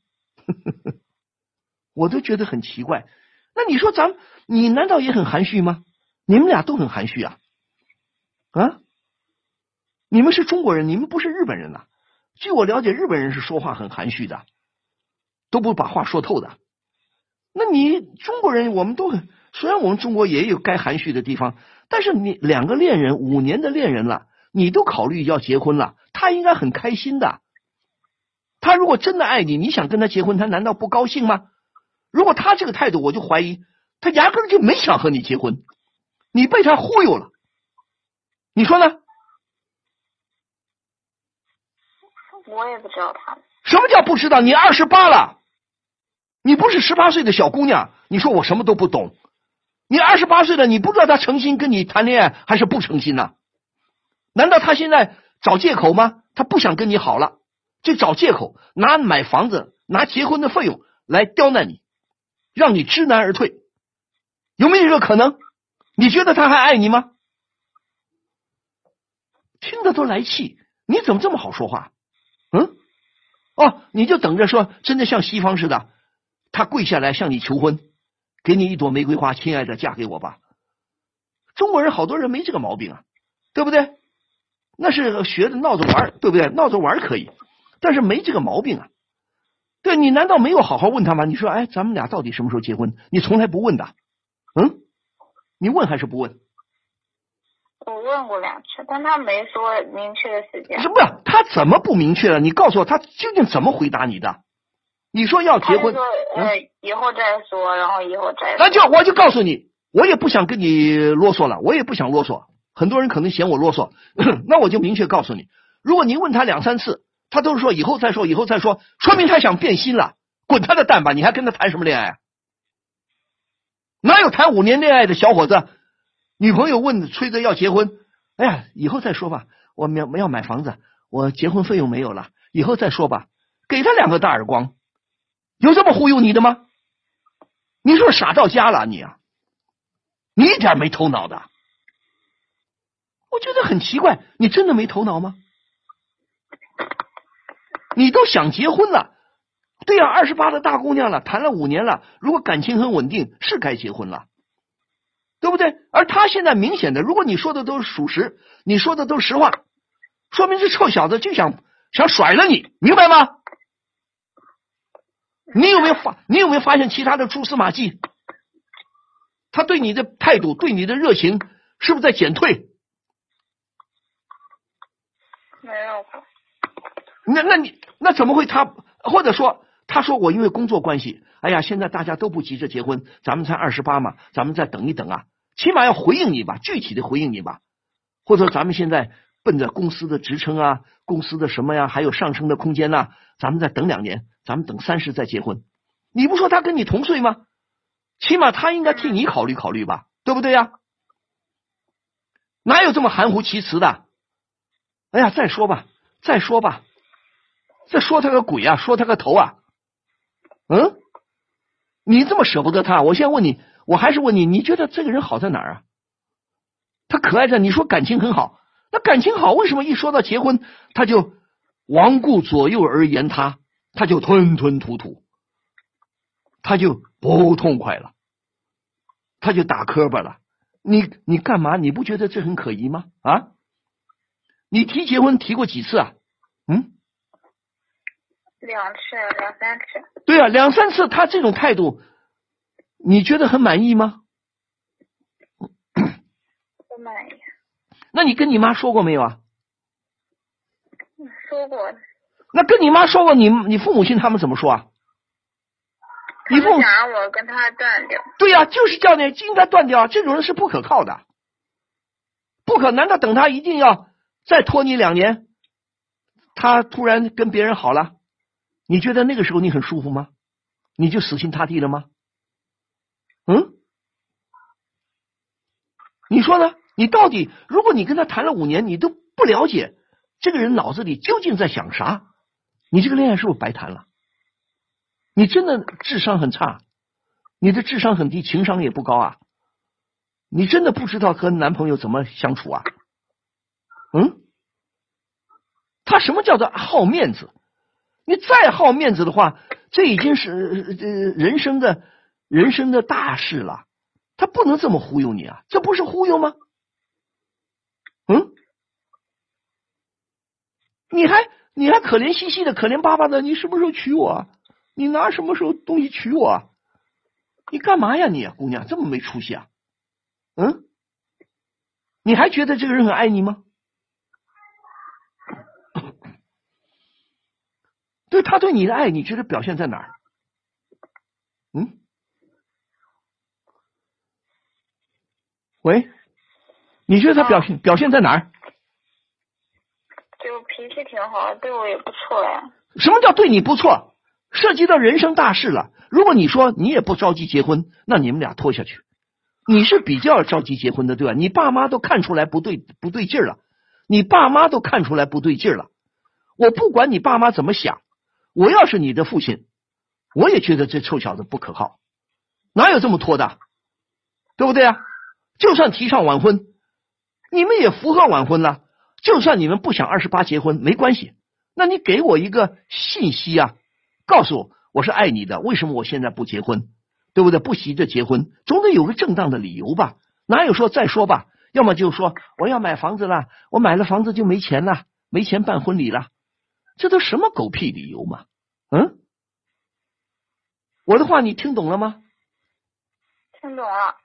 我都觉得很奇怪，那你说咱你难道也很含蓄吗？你们俩都很含蓄啊？啊？你们是中国人，你们不是日本人呐？据我了解，日本人是说话很含蓄的，都不把话说透的。那你中国人，我们都很，虽然我们中国也有该含蓄的地方，但是你两个恋人五年的恋人了，你都考虑要结婚了，他应该很开心的。他如果真的爱你，你想跟他结婚，他难道不高兴吗？如果他这个态度，我就怀疑他压根就没想和你结婚，你被他忽悠了，你说呢？我也不知道他。什么叫不知道？你二十八了，你不是十八岁的小姑娘。你说我什么都不懂，你二十八岁了，你不知道他诚心跟你谈恋爱还是不诚心呢？难道他现在找借口吗？他不想跟你好了，就找借口拿买房子、拿结婚的费用来刁难你。让你知难而退，有没有这个可能？你觉得他还爱你吗？听得都来气。你怎么这么好说话？嗯？哦，你就等着说，真的像西方似的，他跪下来向你求婚，给你一朵玫瑰花，亲爱的，嫁给我吧。中国人好多人没这个毛病啊，对不对？那是学着闹着玩，对不对？闹着玩可以，但是没这个毛病啊。对你难道没有好好问他吗？你说，哎，咱们俩到底什么时候结婚？你从来不问的，嗯？你问还是不问？我问过两次，但他没说明确的时间。什么？他怎么不明确了？你告诉我，他究竟怎么回答你的？你说要结婚，说呃以后再说，然后以后再。那就我就告诉你，我也不想跟你啰嗦了，我也不想啰嗦。很多人可能嫌我啰嗦，那我就明确告诉你，如果您问他两三次，他都是说以后再说，以后再说，说明他想变心了，滚他的蛋吧！你还跟他谈什么恋爱？哪有谈五年恋爱的小伙子？女朋友问催着要结婚，哎呀，以后再说吧。我们要要买房子，我结婚费用没有了，以后再说吧。给他两个大耳光，有这么忽悠你的吗？你是不是傻到家了？你啊，你一点没头脑的。我觉得很奇怪，你真的没头脑吗？你都想结婚了，对呀，二十八的大姑娘了，谈了五年了，如果感情很稳定，是该结婚了。对不对？而他现在明显的，如果你说的都是属实，你说的都是实话，说明这臭小子就想想甩了你，明白吗？你有没有发？你有没有发现其他的蛛丝马迹？他对你的态度，对你的热情，是不是在减退？没有。那那你那怎么会？他或者说他说我因为工作关系。哎呀，现在大家都不急着结婚，咱们才二十八嘛，咱们再等一等啊，起码要回应你吧，具体的回应你吧，或者咱们现在奔着公司的职称啊，公司的什么呀，还有上升的空间呐，咱们再等两年，咱们等三十再结婚。你不说他跟你同岁吗？起码他应该替你考虑考虑吧，对不对呀？哪有这么含糊其辞的？哎呀，再说吧，再说吧，再说他个鬼啊，说他个头啊，嗯？你这么舍不得他，我先问你，我还是问你，你觉得这个人好在哪儿啊？他可爱着，你说感情很好，那感情好，为什么一说到结婚，他就罔顾左右而言他，他就吞吞吐吐，他就不痛快了，他就打磕巴了？你你干嘛？你不觉得这很可疑吗？啊？你提结婚提过几次啊？嗯？两次，两三次。对啊，两三次，他这种态度，你觉得很满意吗？不满意。那你跟你妈说过没有啊？说过。那跟你妈说过，你你父母亲他们怎么说啊？你父母想我跟他断掉。对呀，就是叫你应该断掉，这种人是不可靠的，不可。难道等他一定要再拖你两年，他突然跟别人好了？你觉得那个时候你很舒服吗？你就死心塌地了吗？嗯？你说呢？你到底，如果你跟他谈了五年，你都不了解这个人脑子里究竟在想啥，你这个恋爱是不是白谈了？你真的智商很差，你的智商很低，情商也不高啊！你真的不知道和男朋友怎么相处啊？嗯？他什么叫做好面子？你再好面子的话，这已经是呃人生的人生的大事了。他不能这么忽悠你啊，这不是忽悠吗？嗯？你还你还可怜兮兮的，可怜巴巴的，你什么时候娶我？你拿什么时候东西娶我？你干嘛呀你姑娘这么没出息啊？嗯？你还觉得这个人很爱你吗？对他对你的爱，你觉得表现在哪儿？嗯？喂，你觉得他表现表现在哪儿？就脾气挺好，对我也不错呀。什么叫对你不错？涉及到人生大事了。如果你说你也不着急结婚，那你们俩拖下去。你是比较着急结婚的，对吧？你爸妈都看出来不对不对劲了，你爸妈都看出来不对劲了。我不管你爸妈怎么想。我要是你的父亲，我也觉得这臭小子不可靠，哪有这么拖的，对不对啊？就算提倡晚婚，你们也符合晚婚了，就算你们不想二十八结婚没关系，那你给我一个信息啊，告诉我我是爱你的，为什么我现在不结婚，对不对？不急着结婚，总得有个正当的理由吧？哪有说再说吧？要么就说我要买房子了，我买了房子就没钱了，没钱办婚礼了，这都什么狗屁理由嘛？嗯，我的话你听懂了吗？听懂了。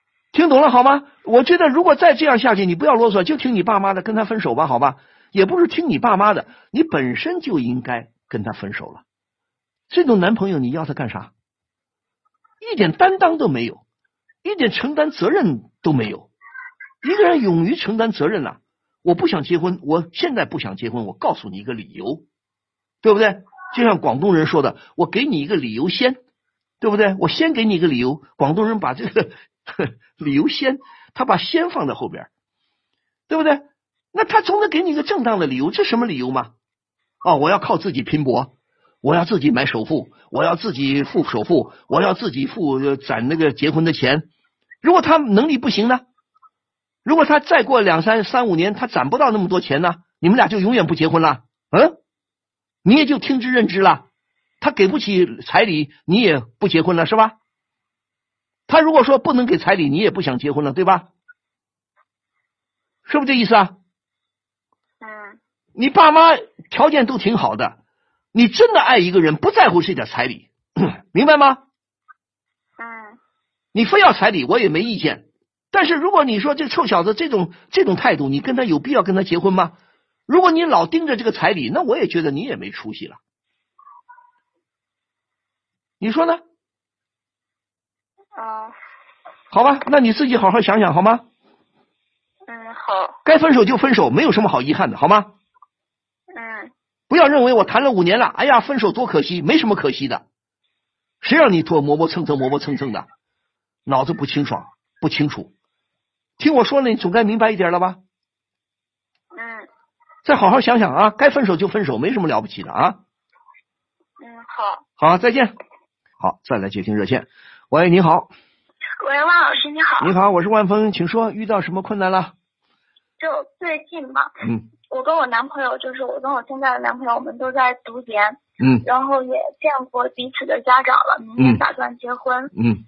听懂了好吗？我觉得如果再这样下去，你不要啰嗦，就听你爸妈的，跟他分手吧，好吧？也不是听你爸妈的，你本身就应该跟他分手了。这种男朋友你要他干啥？一点担当都没有，一点承担责任都没有。一个人勇于承担责任了，我不想结婚，我现在不想结婚，我告诉你一个理由，对不对？就像广东人说的，我给你一个理由先，对不对？我先给你一个理由。广东人把这个。理由先，他把先放在后边，对不对？那他总得给你一个正当的理由，这什么理由吗？哦，我要靠自己拼搏，我要自己买首付，我要自己付首付，我要自己付攒那个结婚的钱。如果他能力不行呢？如果他再过两三三五年，他攒不到那么多钱呢？你们俩就永远不结婚了？嗯？你也就听之任之了。他给不起彩礼，你也不结婚了，是吧？他如果说不能给彩礼，你也不想结婚了，对吧？是不是这意思啊？嗯。你爸妈条件都挺好的，你真的爱一个人，不在乎这点彩礼，明白吗？嗯。你非要彩礼，我也没意见。但是如果你说这臭小子这种这种态度，你跟他有必要跟他结婚吗？如果你老盯着这个彩礼，那我也觉得你也没出息了。你说呢？啊，好吧，那你自己好好想想好吗？嗯，好。该分手就分手，没有什么好遗憾的，好吗？嗯。不要认为我谈了五年了，哎呀，分手多可惜，没什么可惜的。谁让你拖磨磨蹭蹭磨磨蹭蹭的，脑子不清爽不清楚。听我说呢，你总该明白一点了吧？嗯。再好好想想啊，该分手就分手，没什么了不起的啊。嗯，好。好，再见。好，再来接听热线。喂，你好。喂，万老师，你好。你好，我是万峰，请说，遇到什么困难了？就最近嘛，嗯，我跟我男朋友，就是我跟我现在的男朋友，我们都在读研，嗯，然后也见过彼此的家长了，明年打算结婚，嗯。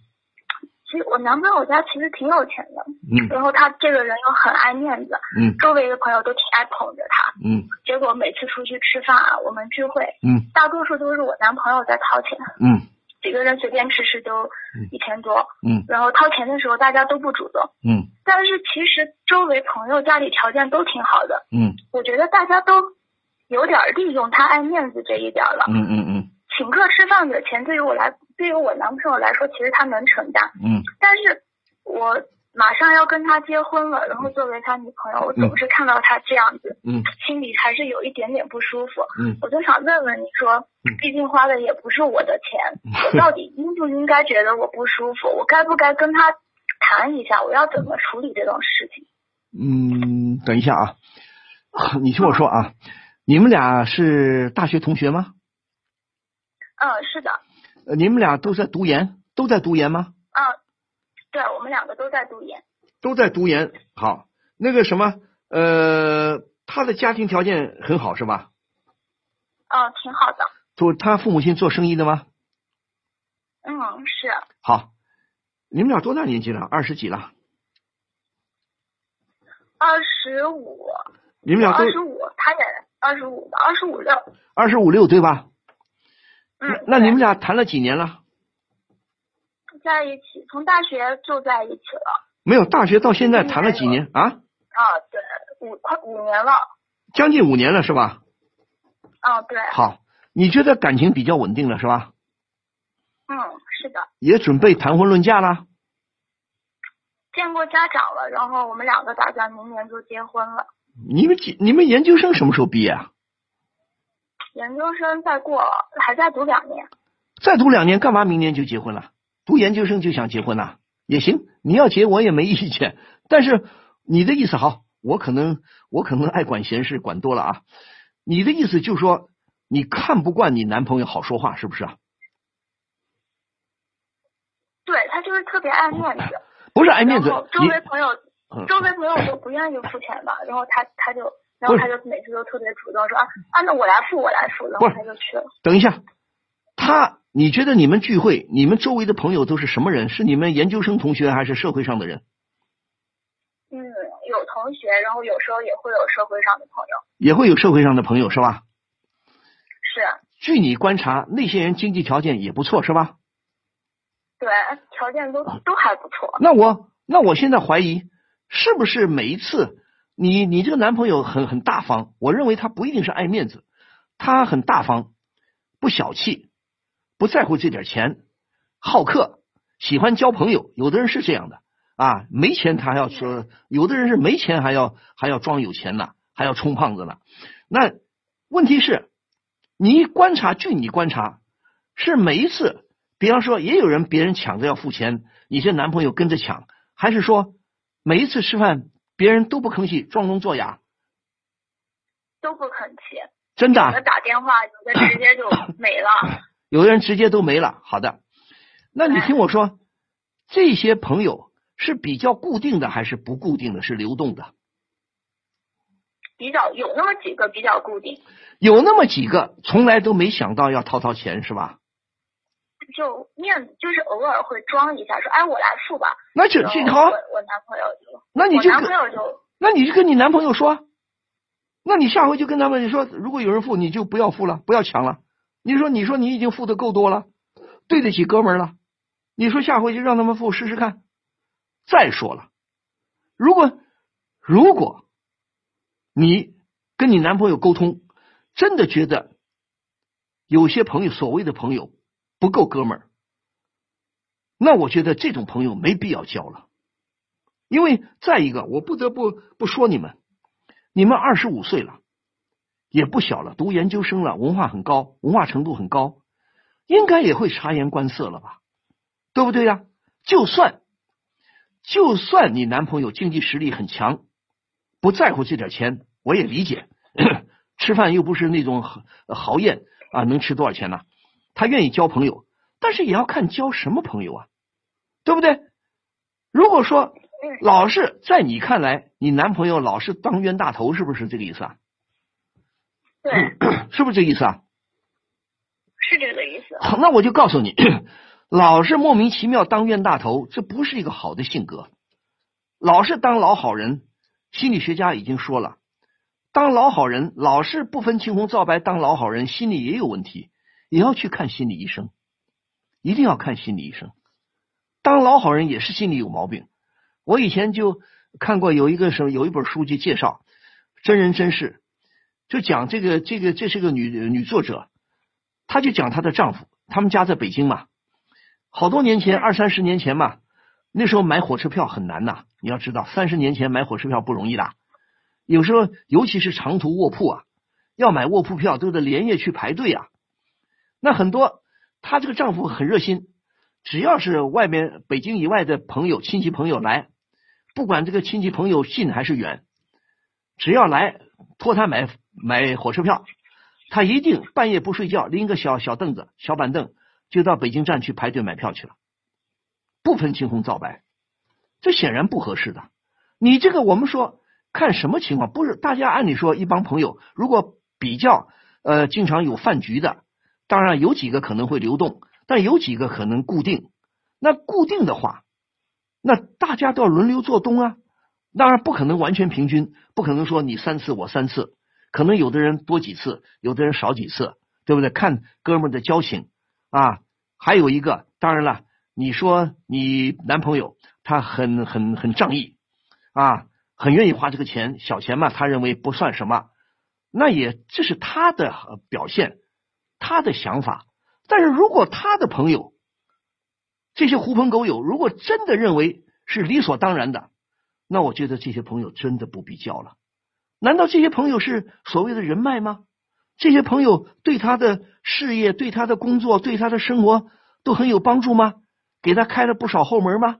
其实我男朋友家其实挺有钱的，嗯，然后他这个人又很爱面子，嗯，周围的朋友都挺爱捧着他，嗯，结果每次出去吃饭啊，我们聚会，嗯，大多数都是我男朋友在掏钱，嗯。几个人随便吃吃都一千多，嗯，然后掏钱的时候大家都不主动，嗯，但是其实周围朋友家里条件都挺好的，嗯，我觉得大家都有点利用他爱面子这一点了，嗯嗯嗯，请客吃饭的钱对于我来，对于我男朋友来说，其实他能承担，嗯，但是我。马上要跟他结婚了，然后作为他女朋友，我总是看到他这样子，嗯，心里还是有一点点不舒服，嗯，我就想问问你说，毕竟花的也不是我的钱，我到底应不应该觉得我不舒服？我该不该跟他谈一下？我要怎么处理这种事情？嗯，等一下啊，你听我说啊，你们俩是大学同学吗？嗯，是的。呃，你们俩都在读研，都在读研吗？嗯。对，我们两个都在读研，都在读研。好，那个什么，呃，他的家庭条件很好是吧？嗯，挺好的。做他父母亲做生意的吗？嗯，是。好，你们俩多大年纪了？二十几了？二十五。你们俩二十五，他也二十五吧？二十五六。二十五六对吧？嗯。那你们俩谈了几年了？在一起，从大学就在一起了。没有，大学到现在谈了几年啊？啊，对，五快五年了。将近五年了，是吧？啊，对。好，你觉得感情比较稳定了，是吧？嗯，是的。也准备谈婚论嫁了。见过家长了，然后我们两个打算明年就结婚了。你们几？你们研究生什么时候毕业啊？研究生再过还在读两年。再读两年，干嘛明年就结婚了？读研究生就想结婚呐？也行，你要结我也没意见。但是你的意思好，我可能我可能爱管闲事，管多了啊。你的意思就是说，你看不惯你男朋友好说话，是不是啊？对他就是特别爱面子，不是爱面子。周围朋友，周围朋友都不愿意付钱吧，然后他他就然后他就每次都特别主动说啊啊，那我来付，我来付，然后他就去了。等一下，他你觉得你们聚会，你们周围的朋友都是什么人？是你们研究生同学还是社会上的人？嗯，有同学，然后有时候也会有社会上的朋友。也会有社会上的朋友是吧？是。据你观察，那些人经济条件也不错是吧？对，条件都都还不错。那我那我现在怀疑，是不是每一次你你这个男朋友很很大方？我认为他不一定是爱面子，他很大方，不小气，不在乎这点钱，好客，喜欢交朋友。有的人是这样的啊，没钱他还要说，有的人是没钱还要还要装有钱呢，还要充胖子呢。那问题是，你观察，据你观察，是每一次。比方说，也有人别人抢着要付钱，你这男朋友跟着抢，还是说每一次吃饭别人都不吭气，装聋作哑，都不吭气，真的？有的打电话，有的直接就没了，有的人直接都没了。好的，那你听我说，这些朋友是比较固定的，还是不固定的，是流动的？比较有那么几个比较固定，有那么几个从来都没想到要掏掏钱，是吧？就面子，就是偶尔会装一下，说哎，我来付吧。那就就好。我男朋友就，那你就男朋友就，那你就跟你男朋友说，那你下回就跟他们说，如果有人付，你就不要付了，不要抢了。你说，你说你已经付的够多了，对得起哥们了。你说下回就让他们付试试看。再说了，如果如果你跟你男朋友沟通，真的觉得有些朋友，所谓的朋友。不够哥们儿，那我觉得这种朋友没必要交了。因为再一个，我不得不不说你们，你们二十五岁了，也不小了，读研究生了，文化很高，文化程度很高，应该也会察言观色了吧？对不对呀？就算就算你男朋友经济实力很强，不在乎这点钱，我也理解。吃饭又不是那种豪宴啊，能吃多少钱呢？他愿意交朋友，但是也要看交什么朋友啊，对不对？如果说老是在你看来，你男朋友老是当冤大头，是不是这个意思啊？对，是不是这意思啊？是这个意思。好，那我就告诉你，老是莫名其妙当冤大头，这不是一个好的性格。老是当老好人，心理学家已经说了，当老好人老是不分青红皂白当老好人，心里也有问题。也要去看心理医生，一定要看心理医生。当老好人也是心里有毛病。我以前就看过有一个什么有一本书就介绍真人真事，就讲这个这个这是个女女作者，她就讲她的丈夫，他们家在北京嘛，好多年前二三十年前嘛，那时候买火车票很难呐。你要知道，三十年前买火车票不容易的，有时候尤其是长途卧铺啊，要买卧铺票都得连夜去排队啊。那很多，她这个丈夫很热心，只要是外面北京以外的朋友、亲戚朋友来，不管这个亲戚朋友近还是远，只要来托他买买火车票，他一定半夜不睡觉，拎个小小凳子、小板凳，就到北京站去排队买票去了，不分青红皂白，这显然不合适的。你这个我们说看什么情况，不是大家按理说一帮朋友，如果比较呃经常有饭局的。当然有几个可能会流动，但有几个可能固定。那固定的话，那大家都要轮流做东啊。当然不可能完全平均，不可能说你三次我三次，可能有的人多几次，有的人少几次，对不对？看哥们的交情啊。还有一个，当然了，你说你男朋友他很很很仗义啊，很愿意花这个钱，小钱嘛，他认为不算什么，那也这是他的表现。他的想法，但是如果他的朋友这些狐朋狗友如果真的认为是理所当然的，那我觉得这些朋友真的不必交了。难道这些朋友是所谓的人脉吗？这些朋友对他的事业、对他的工作、对他的生活都很有帮助吗？给他开了不少后门吗？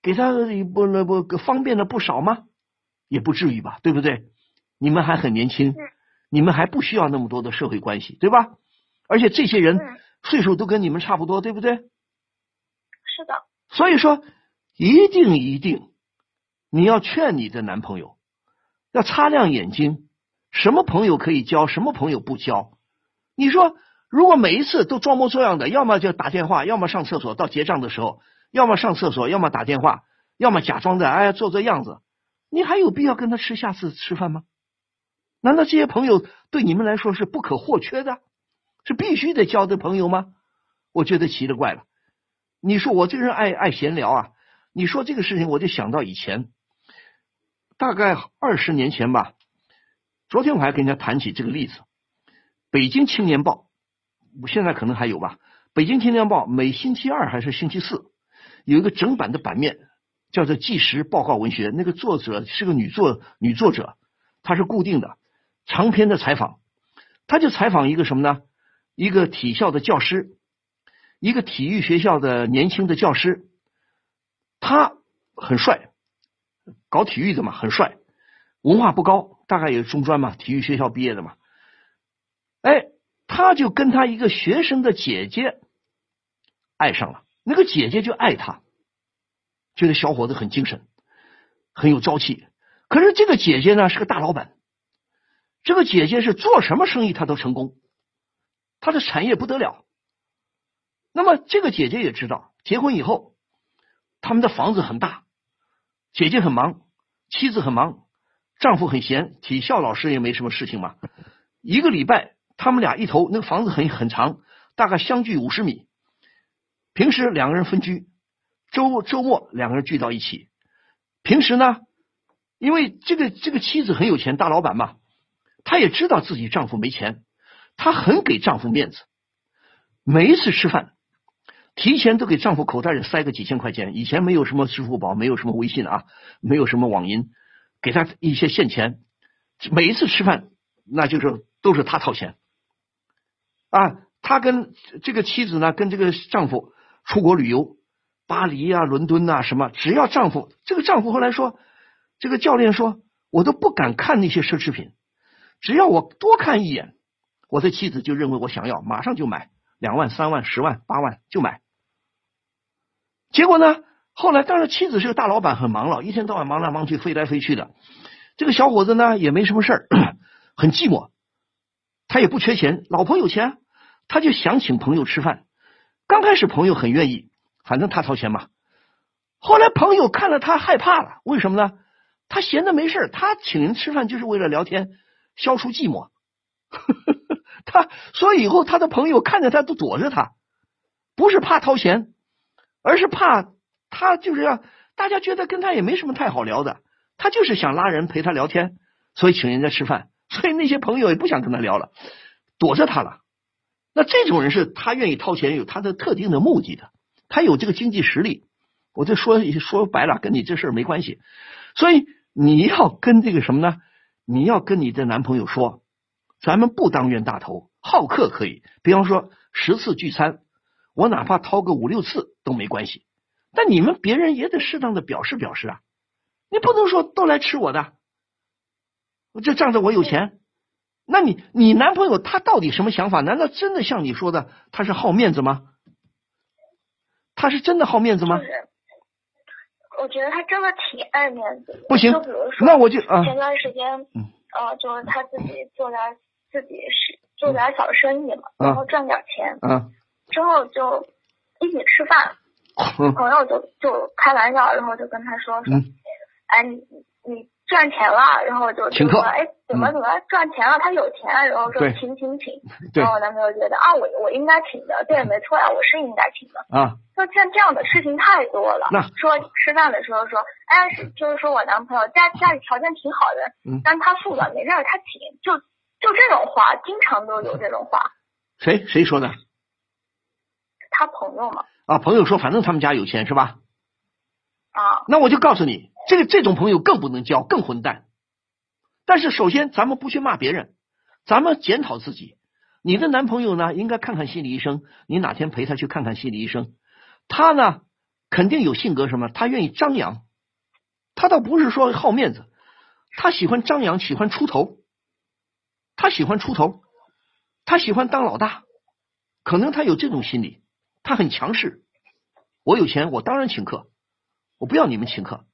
给他不不方便了不少吗？也不至于吧，对不对？你们还很年轻，你们还不需要那么多的社会关系，对吧？而且这些人岁数都跟你们差不多，对不对？是的。所以说，一定一定，你要劝你的男朋友要擦亮眼睛，什么朋友可以交，什么朋友不交。你说，如果每一次都装模作样的，要么就打电话，要么上厕所，到结账的时候，要么上厕所，要么打电话，要么假装的哎做做样子，你还有必要跟他吃下次吃饭吗？难道这些朋友对你们来说是不可或缺的，是必须得交的朋友吗？我觉得奇了怪了。你说我这个人爱爱闲聊啊，你说这个事情我就想到以前，大概二十年前吧。昨天我还跟人家谈起这个例子，《北京青年报》，现在可能还有吧，《北京青年报》每星期二还是星期四有一个整版的版面，叫做纪实报告文学，那个作者是个女作女作者，她是固定的长篇的采访，她就采访一个什么呢？一个体校的教师，一个体育学校的年轻的教师，他很帅，搞体育的嘛，很帅，文化不高。大概也是中专嘛，体育学校毕业的嘛。哎，他就跟他一个学生的姐姐爱上了，那个姐姐就爱他，觉得小伙子很精神，很有朝气。可是这个姐姐呢是个大老板，这个姐姐是做什么生意她都成功，她的产业不得了。那么这个姐姐也知道，结婚以后他们的房子很大，姐姐很忙，妻子很忙。丈夫很闲，体校老师也没什么事情嘛。一个礼拜，他们俩一头那个房子很很长，大概相距五十米。平时两个人分居，周周末两个人聚到一起。平时呢，因为这个这个妻子很有钱，大老板嘛，她也知道自己丈夫没钱，她很给丈夫面子。每一次吃饭，提前都给丈夫口袋里塞个几千块钱。以前没有什么支付宝，没有什么微信啊，没有什么网银。给他一些现钱，每一次吃饭，那就是都是他掏钱啊。他跟这个妻子呢，跟这个丈夫出国旅游，巴黎啊、伦敦啊什么，只要丈夫这个丈夫后来说，这个教练说，我都不敢看那些奢侈品，只要我多看一眼，我的妻子就认为我想要，马上就买两万、三万、十万、八万就买。结果呢？后来，当然妻子是个大老板，很忙了，一天到晚忙来忙去，飞来飞去的。这个小伙子呢，也没什么事儿，很寂寞。他也不缺钱，老婆有钱，他就想请朋友吃饭。刚开始朋友很愿意，反正他掏钱嘛。后来朋友看了他害怕了，为什么呢？他闲的没事他请人吃饭就是为了聊天，消除寂寞。他所以以后他的朋友看着他都躲着他，不是怕掏钱，而是怕。他就是要大家觉得跟他也没什么太好聊的，他就是想拉人陪他聊天，所以请人家吃饭，所以那些朋友也不想跟他聊了，躲着他了。那这种人是他愿意掏钱，有他的特定的目的的，他有这个经济实力。我这说说白了，跟你这事儿没关系。所以你要跟这个什么呢？你要跟你的男朋友说，咱们不当冤大头，好客可以。比方说十次聚餐，我哪怕掏个五六次都没关系。但你们别人也得适当的表示表示啊，你不能说都来吃我的，就仗着我有钱，那你你男朋友他到底什么想法？难道真的像你说的他是好面子吗？他是真的好面子吗？我觉得他真的挺爱面子。不行，就比如说，那我就啊，前段时间，嗯，呃，就是他自己做点自己是做点小生意嘛，然后赚点钱，嗯，之后就一起吃饭。朋友就就开玩笑，然后就跟他说说，哎，你你赚钱了，然后就就说，哎，怎么怎么赚钱了？他有钱，然后说请请请，然后我男朋友觉得啊，我我应该请的，对，没错呀，我是应该请的啊。就像这样的事情太多了。说吃饭的时候说，哎，就是说我男朋友家家里条件挺好的，但他富了，没事儿他请，就就这种话，经常都有这种话。谁谁说的？他朋友嘛。啊，朋友说，反正他们家有钱是吧？啊，那我就告诉你，这个这种朋友更不能交，更混蛋。但是首先，咱们不去骂别人，咱们检讨自己。你的男朋友呢，应该看看心理医生。你哪天陪他去看看心理医生？他呢，肯定有性格什么，他愿意张扬。他倒不是说好面子，他喜欢张扬，喜欢出头。他喜欢出头，他喜欢当老大，可能他有这种心理。他很强势，我有钱，我当然请客，我不要你们请客，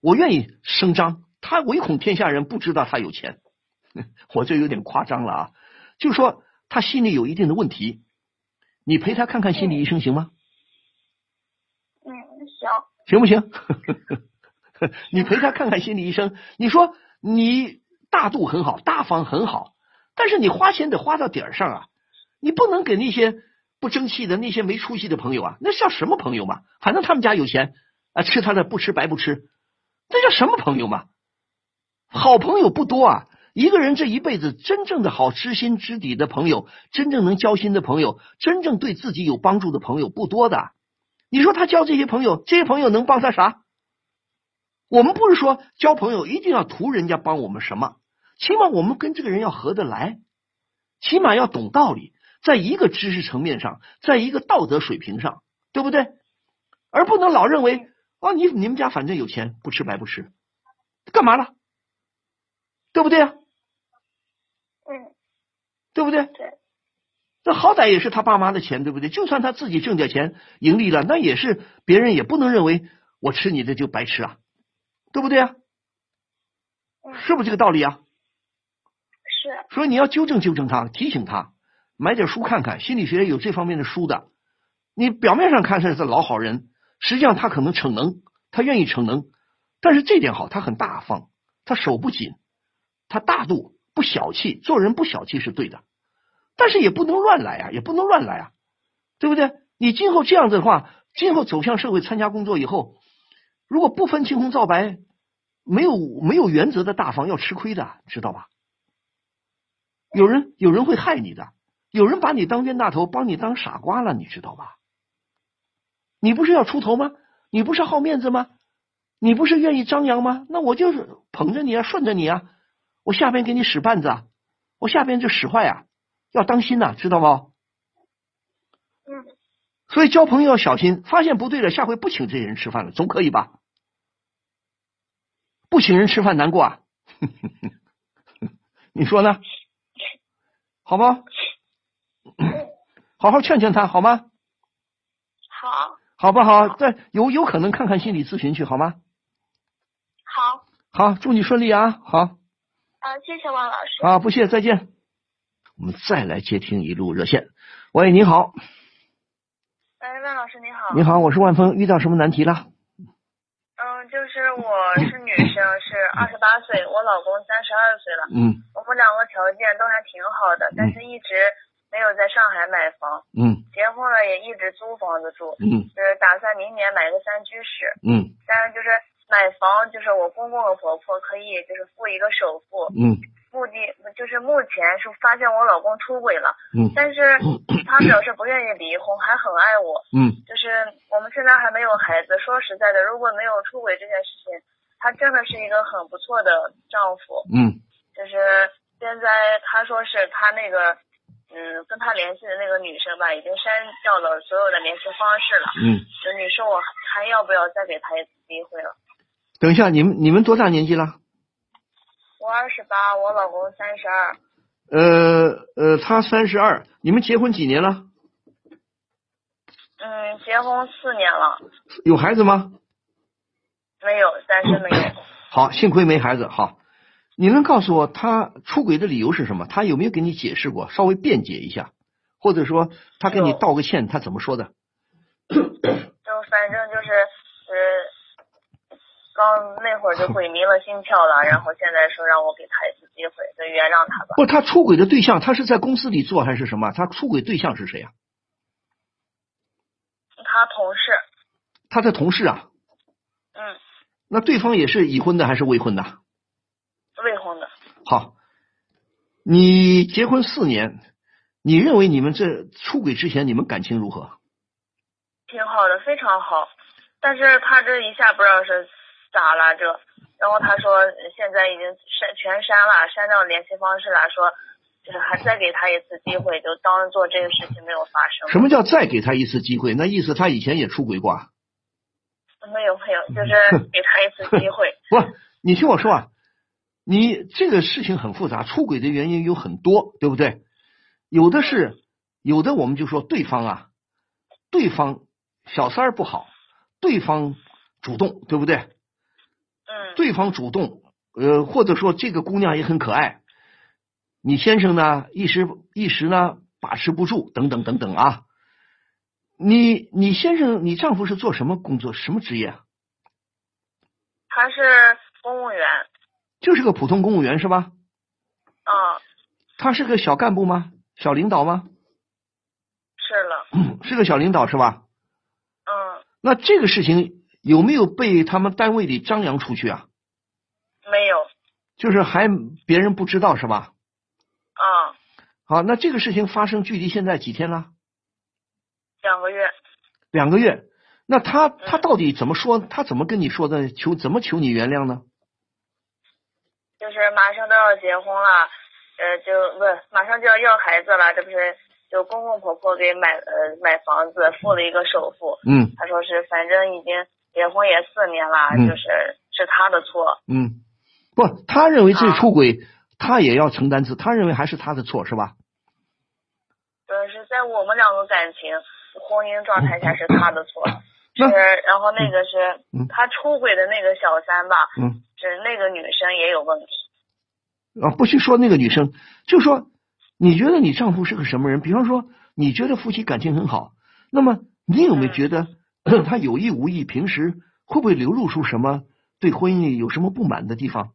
我愿意声张。他唯恐天下人不知道他有钱，我这有点夸张了啊，就是说他心里有一定的问题，你陪他看看心理医生行吗？嗯，行。行不行？你陪他看看心理医生。你说你大度很好，大方很好，但是你花钱得花到点儿上啊！你不能给那些不争气的、那些没出息的朋友啊，那叫什么朋友嘛？反正他们家有钱啊，吃他的不吃白不吃，那叫什么朋友嘛？好朋友不多啊，一个人这一辈子真正的好知心知底的朋友，真正能交心的朋友，真正对自己有帮助的朋友不多的。你说他交这些朋友，这些朋友能帮他啥？我们不是说交朋友一定要图人家帮我们什么，起码我们跟这个人要合得来，起码要懂道理，在一个知识层面上，在一个道德水平上，对不对？而不能老认为哦，你你们家反正有钱，不吃白不吃，干嘛了？对不对啊？嗯，对不对？对。那好歹也是他爸妈的钱，对不对？就算他自己挣点钱盈利了，那也是别人也不能认为我吃你的就白吃啊。对不对啊？是不是这个道理啊？是。所以你要纠正纠正他，提醒他，买点书看看，心理学有这方面的书的。你表面上看是是老好人，实际上他可能逞能，他愿意逞能，但是这点好，他很大方，他手不紧，他大度，不小气，做人不小气是对的，但是也不能乱来啊，也不能乱来啊，对不对？你今后这样子的话，今后走向社会参加工作以后。如果不分青红皂白，没有没有原则的大方要吃亏的，知道吧？有人有人会害你的，有人把你当冤大头，帮你当傻瓜了，你知道吧？你不是要出头吗？你不是好面子吗？你不是愿意张扬吗？那我就是捧着你啊，顺着你啊，我下边给你使绊子，啊，我下边就使坏啊，要当心呐，知道吗？嗯。所以交朋友要小心，发现不对了，下回不请这些人吃饭了，总可以吧？不请人吃饭难过啊，你说呢？好吗？好好劝劝他好吗？好，好不好？再有有可能看看心理咨询去好吗？好，好，祝你顺利啊！好，啊，谢谢王老师。啊，不谢，再见。我们再来接听一路热线。喂，你好。哎，万老师你好。你好，我是万峰，遇到什么难题了？嗯，就是我 是女生，是二十八岁，我老公三十二岁了。嗯。我们两个条件都还挺好的，但是一直没有在上海买房。嗯。结婚了也一直租房子住。嗯。就是打算明年买个三居室。嗯。但是就是买房，就是我公公和婆婆可以就是付一个首付。嗯。目的就是目前是发现我老公出轨了，嗯，但是他表示不愿意离婚，还很爱我，嗯，就是我们现在还没有孩子。说实在的，如果没有出轨这件事情，他真的是一个很不错的丈夫，嗯，就是现在他说是他那个，嗯，跟他联系的那个女生吧，已经删掉了所有的联系方式了，嗯，就你说我还要不要再给他一次机会了？等一下，你们你们多大年纪了？我二十八，我老公三十二。呃呃，他三十二，你们结婚几年了？嗯，结婚四年了。有孩子吗？没有，暂时没有。好，幸亏没孩子。好，你能告诉我他出轨的理由是什么？他有没有给你解释过？稍微辩解一下，或者说他给你道个歉，他怎么说的？就反正就是呃。刚那会儿就鬼迷了心窍了，然后现在说让我给他一次机会，就原谅他吧。不，他出轨的对象，他是在公司里做还是什么？他出轨对象是谁啊？他同事。他的同事啊？嗯。那对方也是已婚的还是未婚的？未婚的。好，你结婚四年，你认为你们这出轨之前你们感情如何？挺好的，非常好。但是他这一下不知道是。咋了这？然后他说现在已经删全删了，删掉联系方式了，说就是还再给他一次机会，就当做这个事情没有发生。什么叫再给他一次机会？那意思他以前也出轨过？没有没有，就是 给他一次机会。不，你听我说啊，你这个事情很复杂，出轨的原因有很多，对不对？有的是，有的我们就说对方啊，对方小三儿不好，对方主动，对不对？嗯对方主动，呃，或者说这个姑娘也很可爱，你先生呢一时一时呢把持不住，等等等等啊。你你先生你丈夫是做什么工作，什么职业啊？他是公务员。就是个普通公务员是吧？嗯。他是个小干部吗？小领导吗？是了。是个小领导是吧？嗯。那这个事情有没有被他们单位里张扬出去啊？没有。就是还别人不知道是吧？啊。好，那这个事情发生距离现在几天了？两个月。两个月。那他他到底怎么说？他怎么跟你说的？求怎么求你原谅呢？就是马上都要结婚了，呃，就不马上就要要孩子了，这不是就公公婆婆给买呃买房子付了一个首付。嗯。他说是反正已经结婚也四年了，就是是他的错。嗯，不，他认为这出轨，他也要承担责，他认为还是他的错，是吧？呃，是在我们两个感情婚姻状态下是他的错。是，然后那个是他出轨的那个小三吧？嗯。是那个女生也有问题啊！不去说那个女生，就说你觉得你丈夫是个什么人？比方说，你觉得夫妻感情很好，那么你有没有觉得 他有意无意，平时会不会流露出什么对婚姻有什么不满的地方？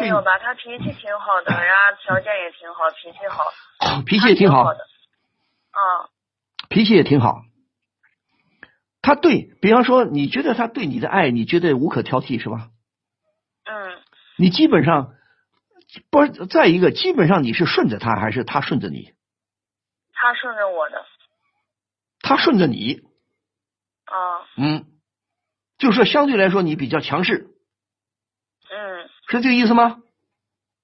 没有吧？他脾气挺好的然后，条件也挺好，脾气好，脾气也挺好的。啊，脾气也挺好。他对比方说，你觉得他对你的爱，你觉得无可挑剔，是吧？嗯，你基本上不是再一个，基本上你是顺着他，还是他顺着你？他顺着我的。他顺着你。啊。嗯，就是说相对来说你比较强势。嗯。是这个意思吗？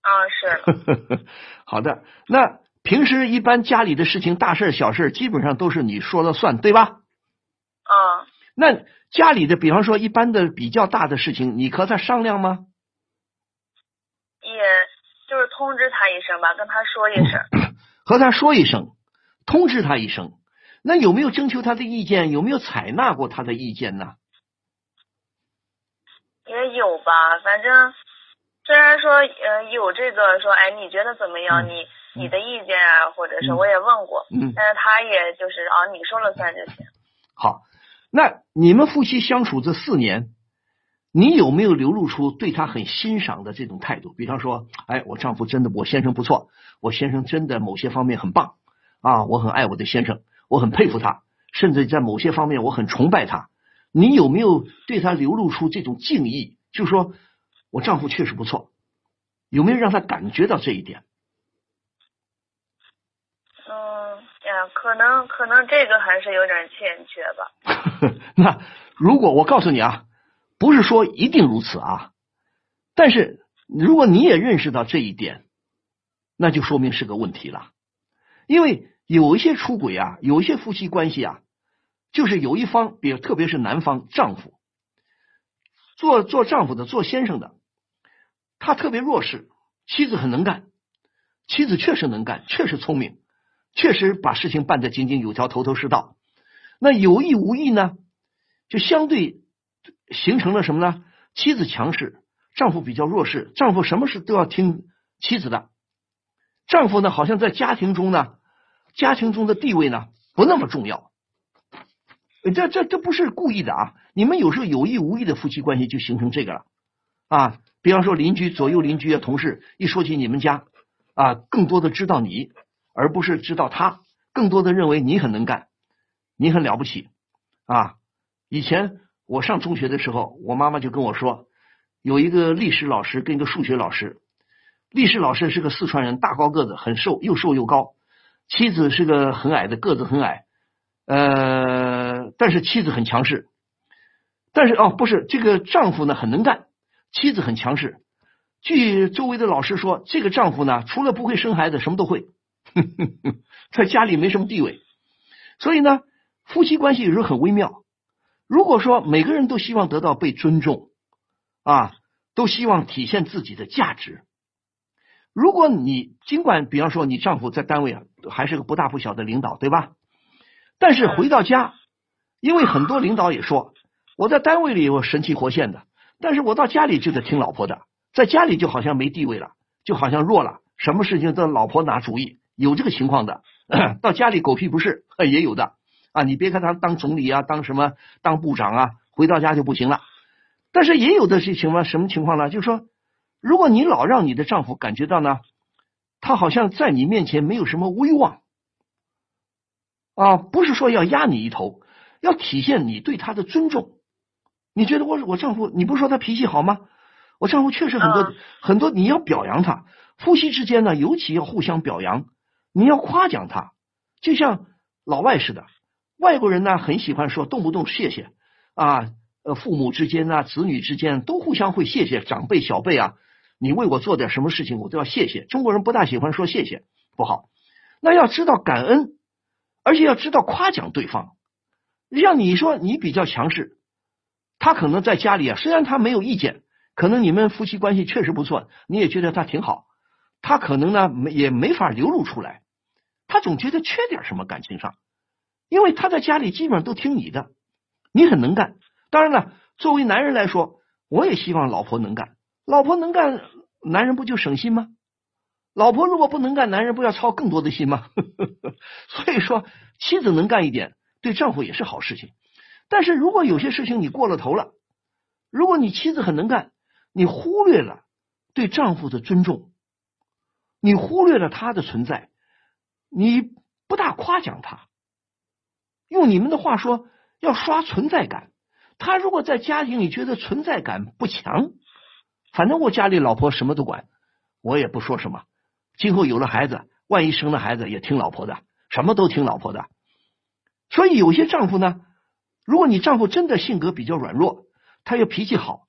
啊，是。好的，那平时一般家里的事情，大事小事，基本上都是你说了算，对吧？啊。那家里的，比方说一般的比较大的事情，你和他商量吗？也就是通知他一声吧，跟他说一声。和他说一声，通知他一声。那有没有征求他的意见？有没有采纳过他的意见呢？也有吧，反正虽然说呃有这个说，哎，你觉得怎么样？你你的意见啊，或者是我也问过，嗯，但是他也就是啊，你说了算就行。好，那你们夫妻相处这四年。你有没有流露出对他很欣赏的这种态度？比方说，哎，我丈夫真的，我先生不错，我先生真的某些方面很棒啊，我很爱我的先生，我很佩服他，甚至在某些方面我很崇拜他。你有没有对他流露出这种敬意？就说我丈夫确实不错，有没有让他感觉到这一点？嗯呀，可能可能这个还是有点欠缺吧。那如果我告诉你啊？不是说一定如此啊，但是如果你也认识到这一点，那就说明是个问题了。因为有一些出轨啊，有一些夫妻关系啊，就是有一方，比如特别是男方丈夫，做做丈夫的、做先生的，他特别弱势，妻子很能干，妻子确实能干，确实聪明，确实把事情办得井井有条、头头是道。那有意无意呢，就相对。形成了什么呢？妻子强势，丈夫比较弱势。丈夫什么事都要听妻子的。丈夫呢，好像在家庭中呢，家庭中的地位呢不那么重要。这这这不是故意的啊！你们有时候有意无意的夫妻关系就形成这个了啊。比方说邻居、左右邻居啊、同事，一说起你们家啊，更多的知道你，而不是知道他，更多的认为你很能干，你很了不起啊。以前。我上中学的时候，我妈妈就跟我说，有一个历史老师跟一个数学老师。历史老师是个四川人，大高个子，很瘦，又瘦又高。妻子是个很矮的，个子很矮，呃，但是妻子很强势。但是哦，不是这个丈夫呢很能干，妻子很强势。据周围的老师说，这个丈夫呢除了不会生孩子，什么都会，哼哼哼在家里没什么地位。所以呢，夫妻关系有时候很微妙。如果说每个人都希望得到被尊重啊，都希望体现自己的价值。如果你尽管比方说你丈夫在单位啊还是个不大不小的领导，对吧？但是回到家，因为很多领导也说我在单位里我神气活现的，但是我到家里就得听老婆的，在家里就好像没地位了，就好像弱了，什么事情都老婆拿主意，有这个情况的。到家里狗屁不是也有的啊！你别看他当总理啊，当什么当部长啊，回到家就不行了。但是也有的是情况，什么情况呢？就是说，如果你老让你的丈夫感觉到呢，他好像在你面前没有什么威望啊，不是说要压你一头，要体现你对他的尊重。你觉得我我丈夫，你不是说他脾气好吗？我丈夫确实很多很多，你要表扬他。夫妻之间呢，尤其要互相表扬，你要夸奖他，就像老外似的。外国人呢，很喜欢说动不动谢谢啊，呃，父母之间啊，子女之间都互相会谢谢长辈小辈啊。你为我做点什么事情，我都要谢谢。中国人不大喜欢说谢谢，不好。那要知道感恩，而且要知道夸奖对方。像你说你比较强势，他可能在家里啊，虽然他没有意见。可能你们夫妻关系确实不错，你也觉得他挺好，他可能呢没也没法流露出来，他总觉得缺点什么感情上，因为他在家里基本上都听你的，你很能干。当然了，作为男人来说，我也希望老婆能干，老婆能干，男人不就省心吗？老婆如果不能干，男人不要操更多的心吗？所以说，妻子能干一点，对丈夫也是好事情。但是如果有些事情你过了头了，如果你妻子很能干，你忽略了对丈夫的尊重，你忽略了他的存在，你不大夸奖他。用你们的话说，要刷存在感。他如果在家庭里觉得存在感不强，反正我家里老婆什么都管，我也不说什么。今后有了孩子，万一生了孩子也听老婆的，什么都听老婆的。所以有些丈夫呢，如果你丈夫真的性格比较软弱，他又脾气好。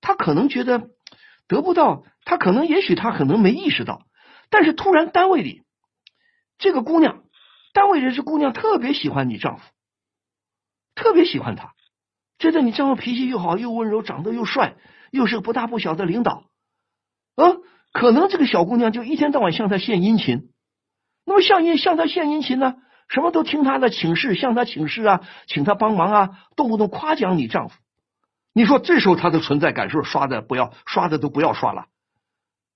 他可能觉得得不到，他可能也许他可能没意识到，但是突然单位里这个姑娘，单位里这姑娘特别喜欢你丈夫，特别喜欢他，觉得你丈夫脾气又好又温柔，长得又帅，又是个不大不小的领导，啊，可能这个小姑娘就一天到晚向他献殷勤，那么向殷向他献殷勤呢，什么都听他的请示，向他请示啊，请他帮忙啊，动不动夸奖你丈夫。你说这时候他的存在感是不是刷的不要刷的都不要刷了？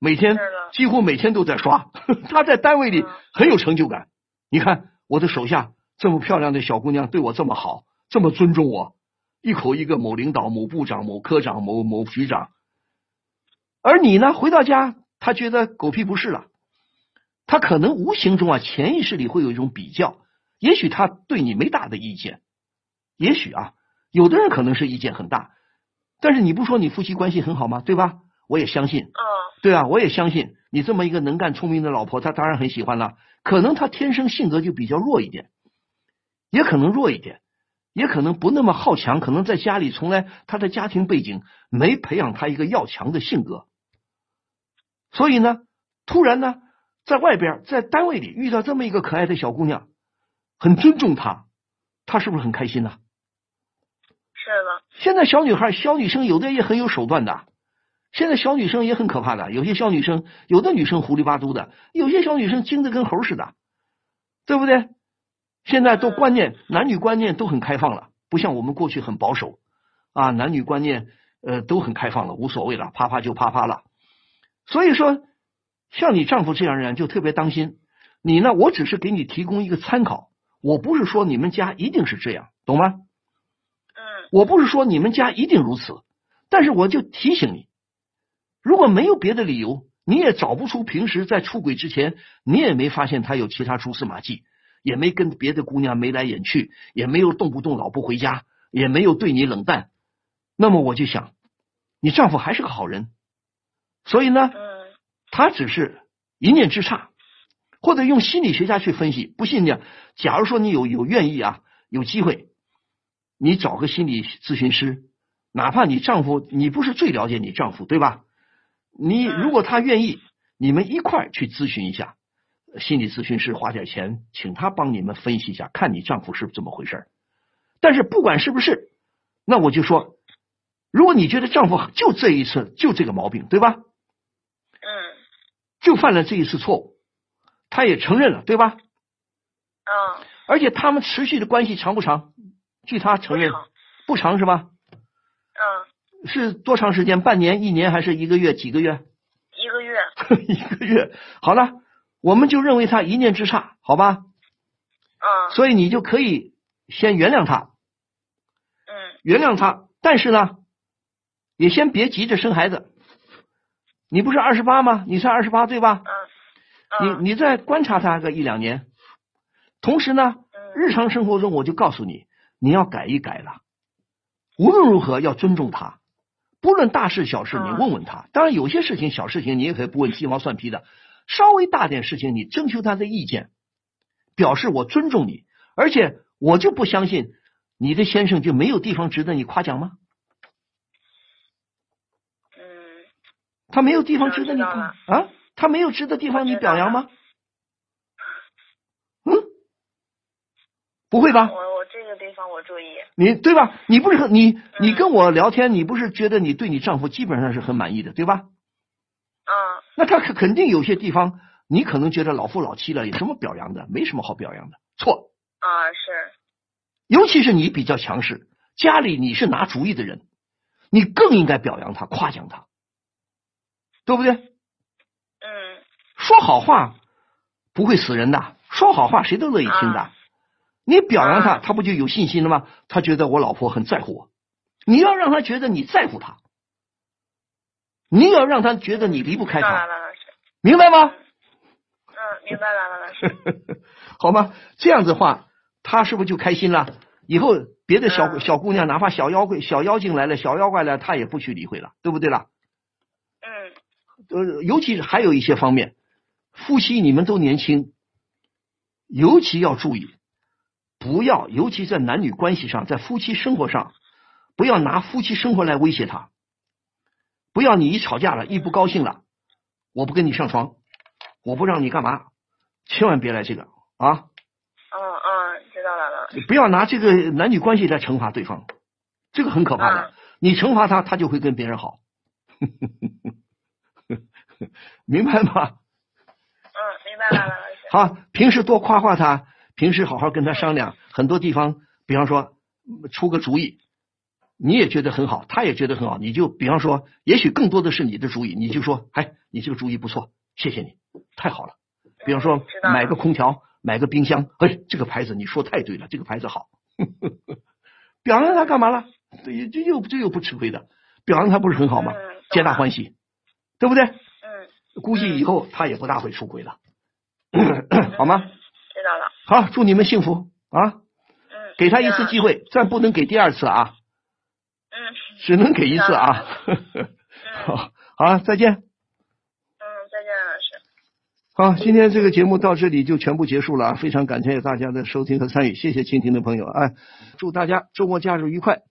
每天几乎每天都在刷，他在单位里很有成就感。你看我的手下这么漂亮的小姑娘对我这么好，这么尊重我，一口一个某领导、某部长、某科长、某某局长。而你呢，回到家他觉得狗屁不是了，他可能无形中啊潜意识里会有一种比较，也许他对你没大的意见，也许啊有的人可能是意见很大。但是你不说你夫妻关系很好吗？对吧？我也相信。嗯。对啊，我也相信你这么一个能干聪明的老婆，她当然很喜欢了。可能她天生性格就比较弱一点，也可能弱一点，也可能不那么好强。可能在家里从来她的家庭背景没培养她一个要强的性格，所以呢，突然呢，在外边在单位里遇到这么一个可爱的小姑娘，很尊重她，她是不是很开心呢？是的。现在小女孩、小女生有的也很有手段的。现在小女生也很可怕的，有些小女生，有的女生糊里巴嘟的，有些小女生精的跟猴似的，对不对？现在都观念，男女观念都很开放了，不像我们过去很保守啊，男女观念呃都很开放了，无所谓了，啪啪就啪啪了。所以说，像你丈夫这样人就特别当心。你呢，我只是给你提供一个参考，我不是说你们家一定是这样，懂吗？嗯我不是说你们家一定如此，但是我就提醒你，如果没有别的理由，你也找不出平时在出轨之前，你也没发现他有其他蛛丝马迹，也没跟别的姑娘眉来眼去，也没有动不动老不回家，也没有对你冷淡，那么我就想，你丈夫还是个好人，所以呢，他只是一念之差，或者用心理学家去分析，不信呢，假如说你有有愿意啊，有机会。你找个心理咨询师，哪怕你丈夫，你不是最了解你丈夫对吧？你如果他愿意，你们一块去咨询一下，心理咨询师花点钱，请他帮你们分析一下，看你丈夫是怎么回事。但是不管是不是，那我就说，如果你觉得丈夫就这一次就这个毛病对吧？嗯，就犯了这一次错误，他也承认了对吧？嗯，而且他们持续的关系长不长？据他承认，不长是吧？嗯。是多长时间？半年、一年还是一个月？几个月？一个月。一个月，好了，我们就认为他一念之差，好吧？嗯所以你就可以先原谅他，嗯原谅他，但是呢，也先别急着生孩子。你不是二十八吗？你才二十八对吧？嗯嗯你你再观察他个一两年，同时呢，嗯日常生活中我就告诉你，你要改一改了。无论如何要尊重他，不论大事小事，你嗯问问他。当然，有些事情小事情你也可以不问鸡毛蒜皮的，稍微大点事情你征求他的意见，表示我尊重你，而且我就不相信你的先生就没有地方值得你夸奖吗？嗯他没有地方值得你夸啊？他没有值得地方你表扬吗？嗯，不会吧？我我注意。你对吧？你不是你你嗯跟我聊天，你不是觉得你对你丈夫基本上是很满意的，对吧？嗯那他肯肯定有些地方你可能觉得老夫老妻了，有什么表扬的？没什么好表扬的，错。啊是尤其是你比较强势，家里你是拿主意的人，你更应该表扬他、夸奖他，对不对？嗯说好话不会死人的，说好话谁都乐意听的。啊你表扬他，啊他不就有信心了吗？他觉得我老婆很在乎我。你要让他觉得你在乎他，你要让他觉得你离不开他。明白吗？嗯，明白了，老师。好吗？这样子的话，他是不是就开心了？以后别的小嗯小姑娘，哪怕小妖怪、小妖精来了，小妖怪来了，他也不去理会了，对不对啦？嗯呃，尤其是还有一些方面，夫妻你们都年轻，尤其要注意，不要，尤其在男女关系上，在夫妻生活上，不要拿夫妻生活来威胁他，不要你一吵架了，一不高兴了，我不跟你上床，我不让你干嘛，千万别来这个啊！嗯嗯，知道了，老师。不要拿这个男女关系来惩罚对方，这个很可怕的嗯。你惩罚他，他就会跟别人好，明白吗？嗯，明白了，老师。好，平时多夸夸他，平时好好跟他商量，很多地方，比方说嗯出个主意，你也觉得很好，他也觉得很好，你就比方说，也许更多的是你的主意，你就说，哎，你这个主意不错，谢谢你，太好了。比方说买个空调，买个冰箱，哎，这个牌子你说太对了，这个牌子好。表扬他干嘛了？对这又这又不吃亏的，表扬他不是很好吗？嗯皆大欢喜，对不对？嗯，估计以后他也不大会出轨了，好吗？好，祝你们幸福啊！嗯。给他一次机会。会，再不能给第二次啊，嗯只能给一次啊。嗯 好，好，再见。嗯，再见，老师。好，今天这个节目到这里就全部结束了，非常感谢大家的收听和参与，谢谢倾听的朋友，哎，祝大家周末假日愉快。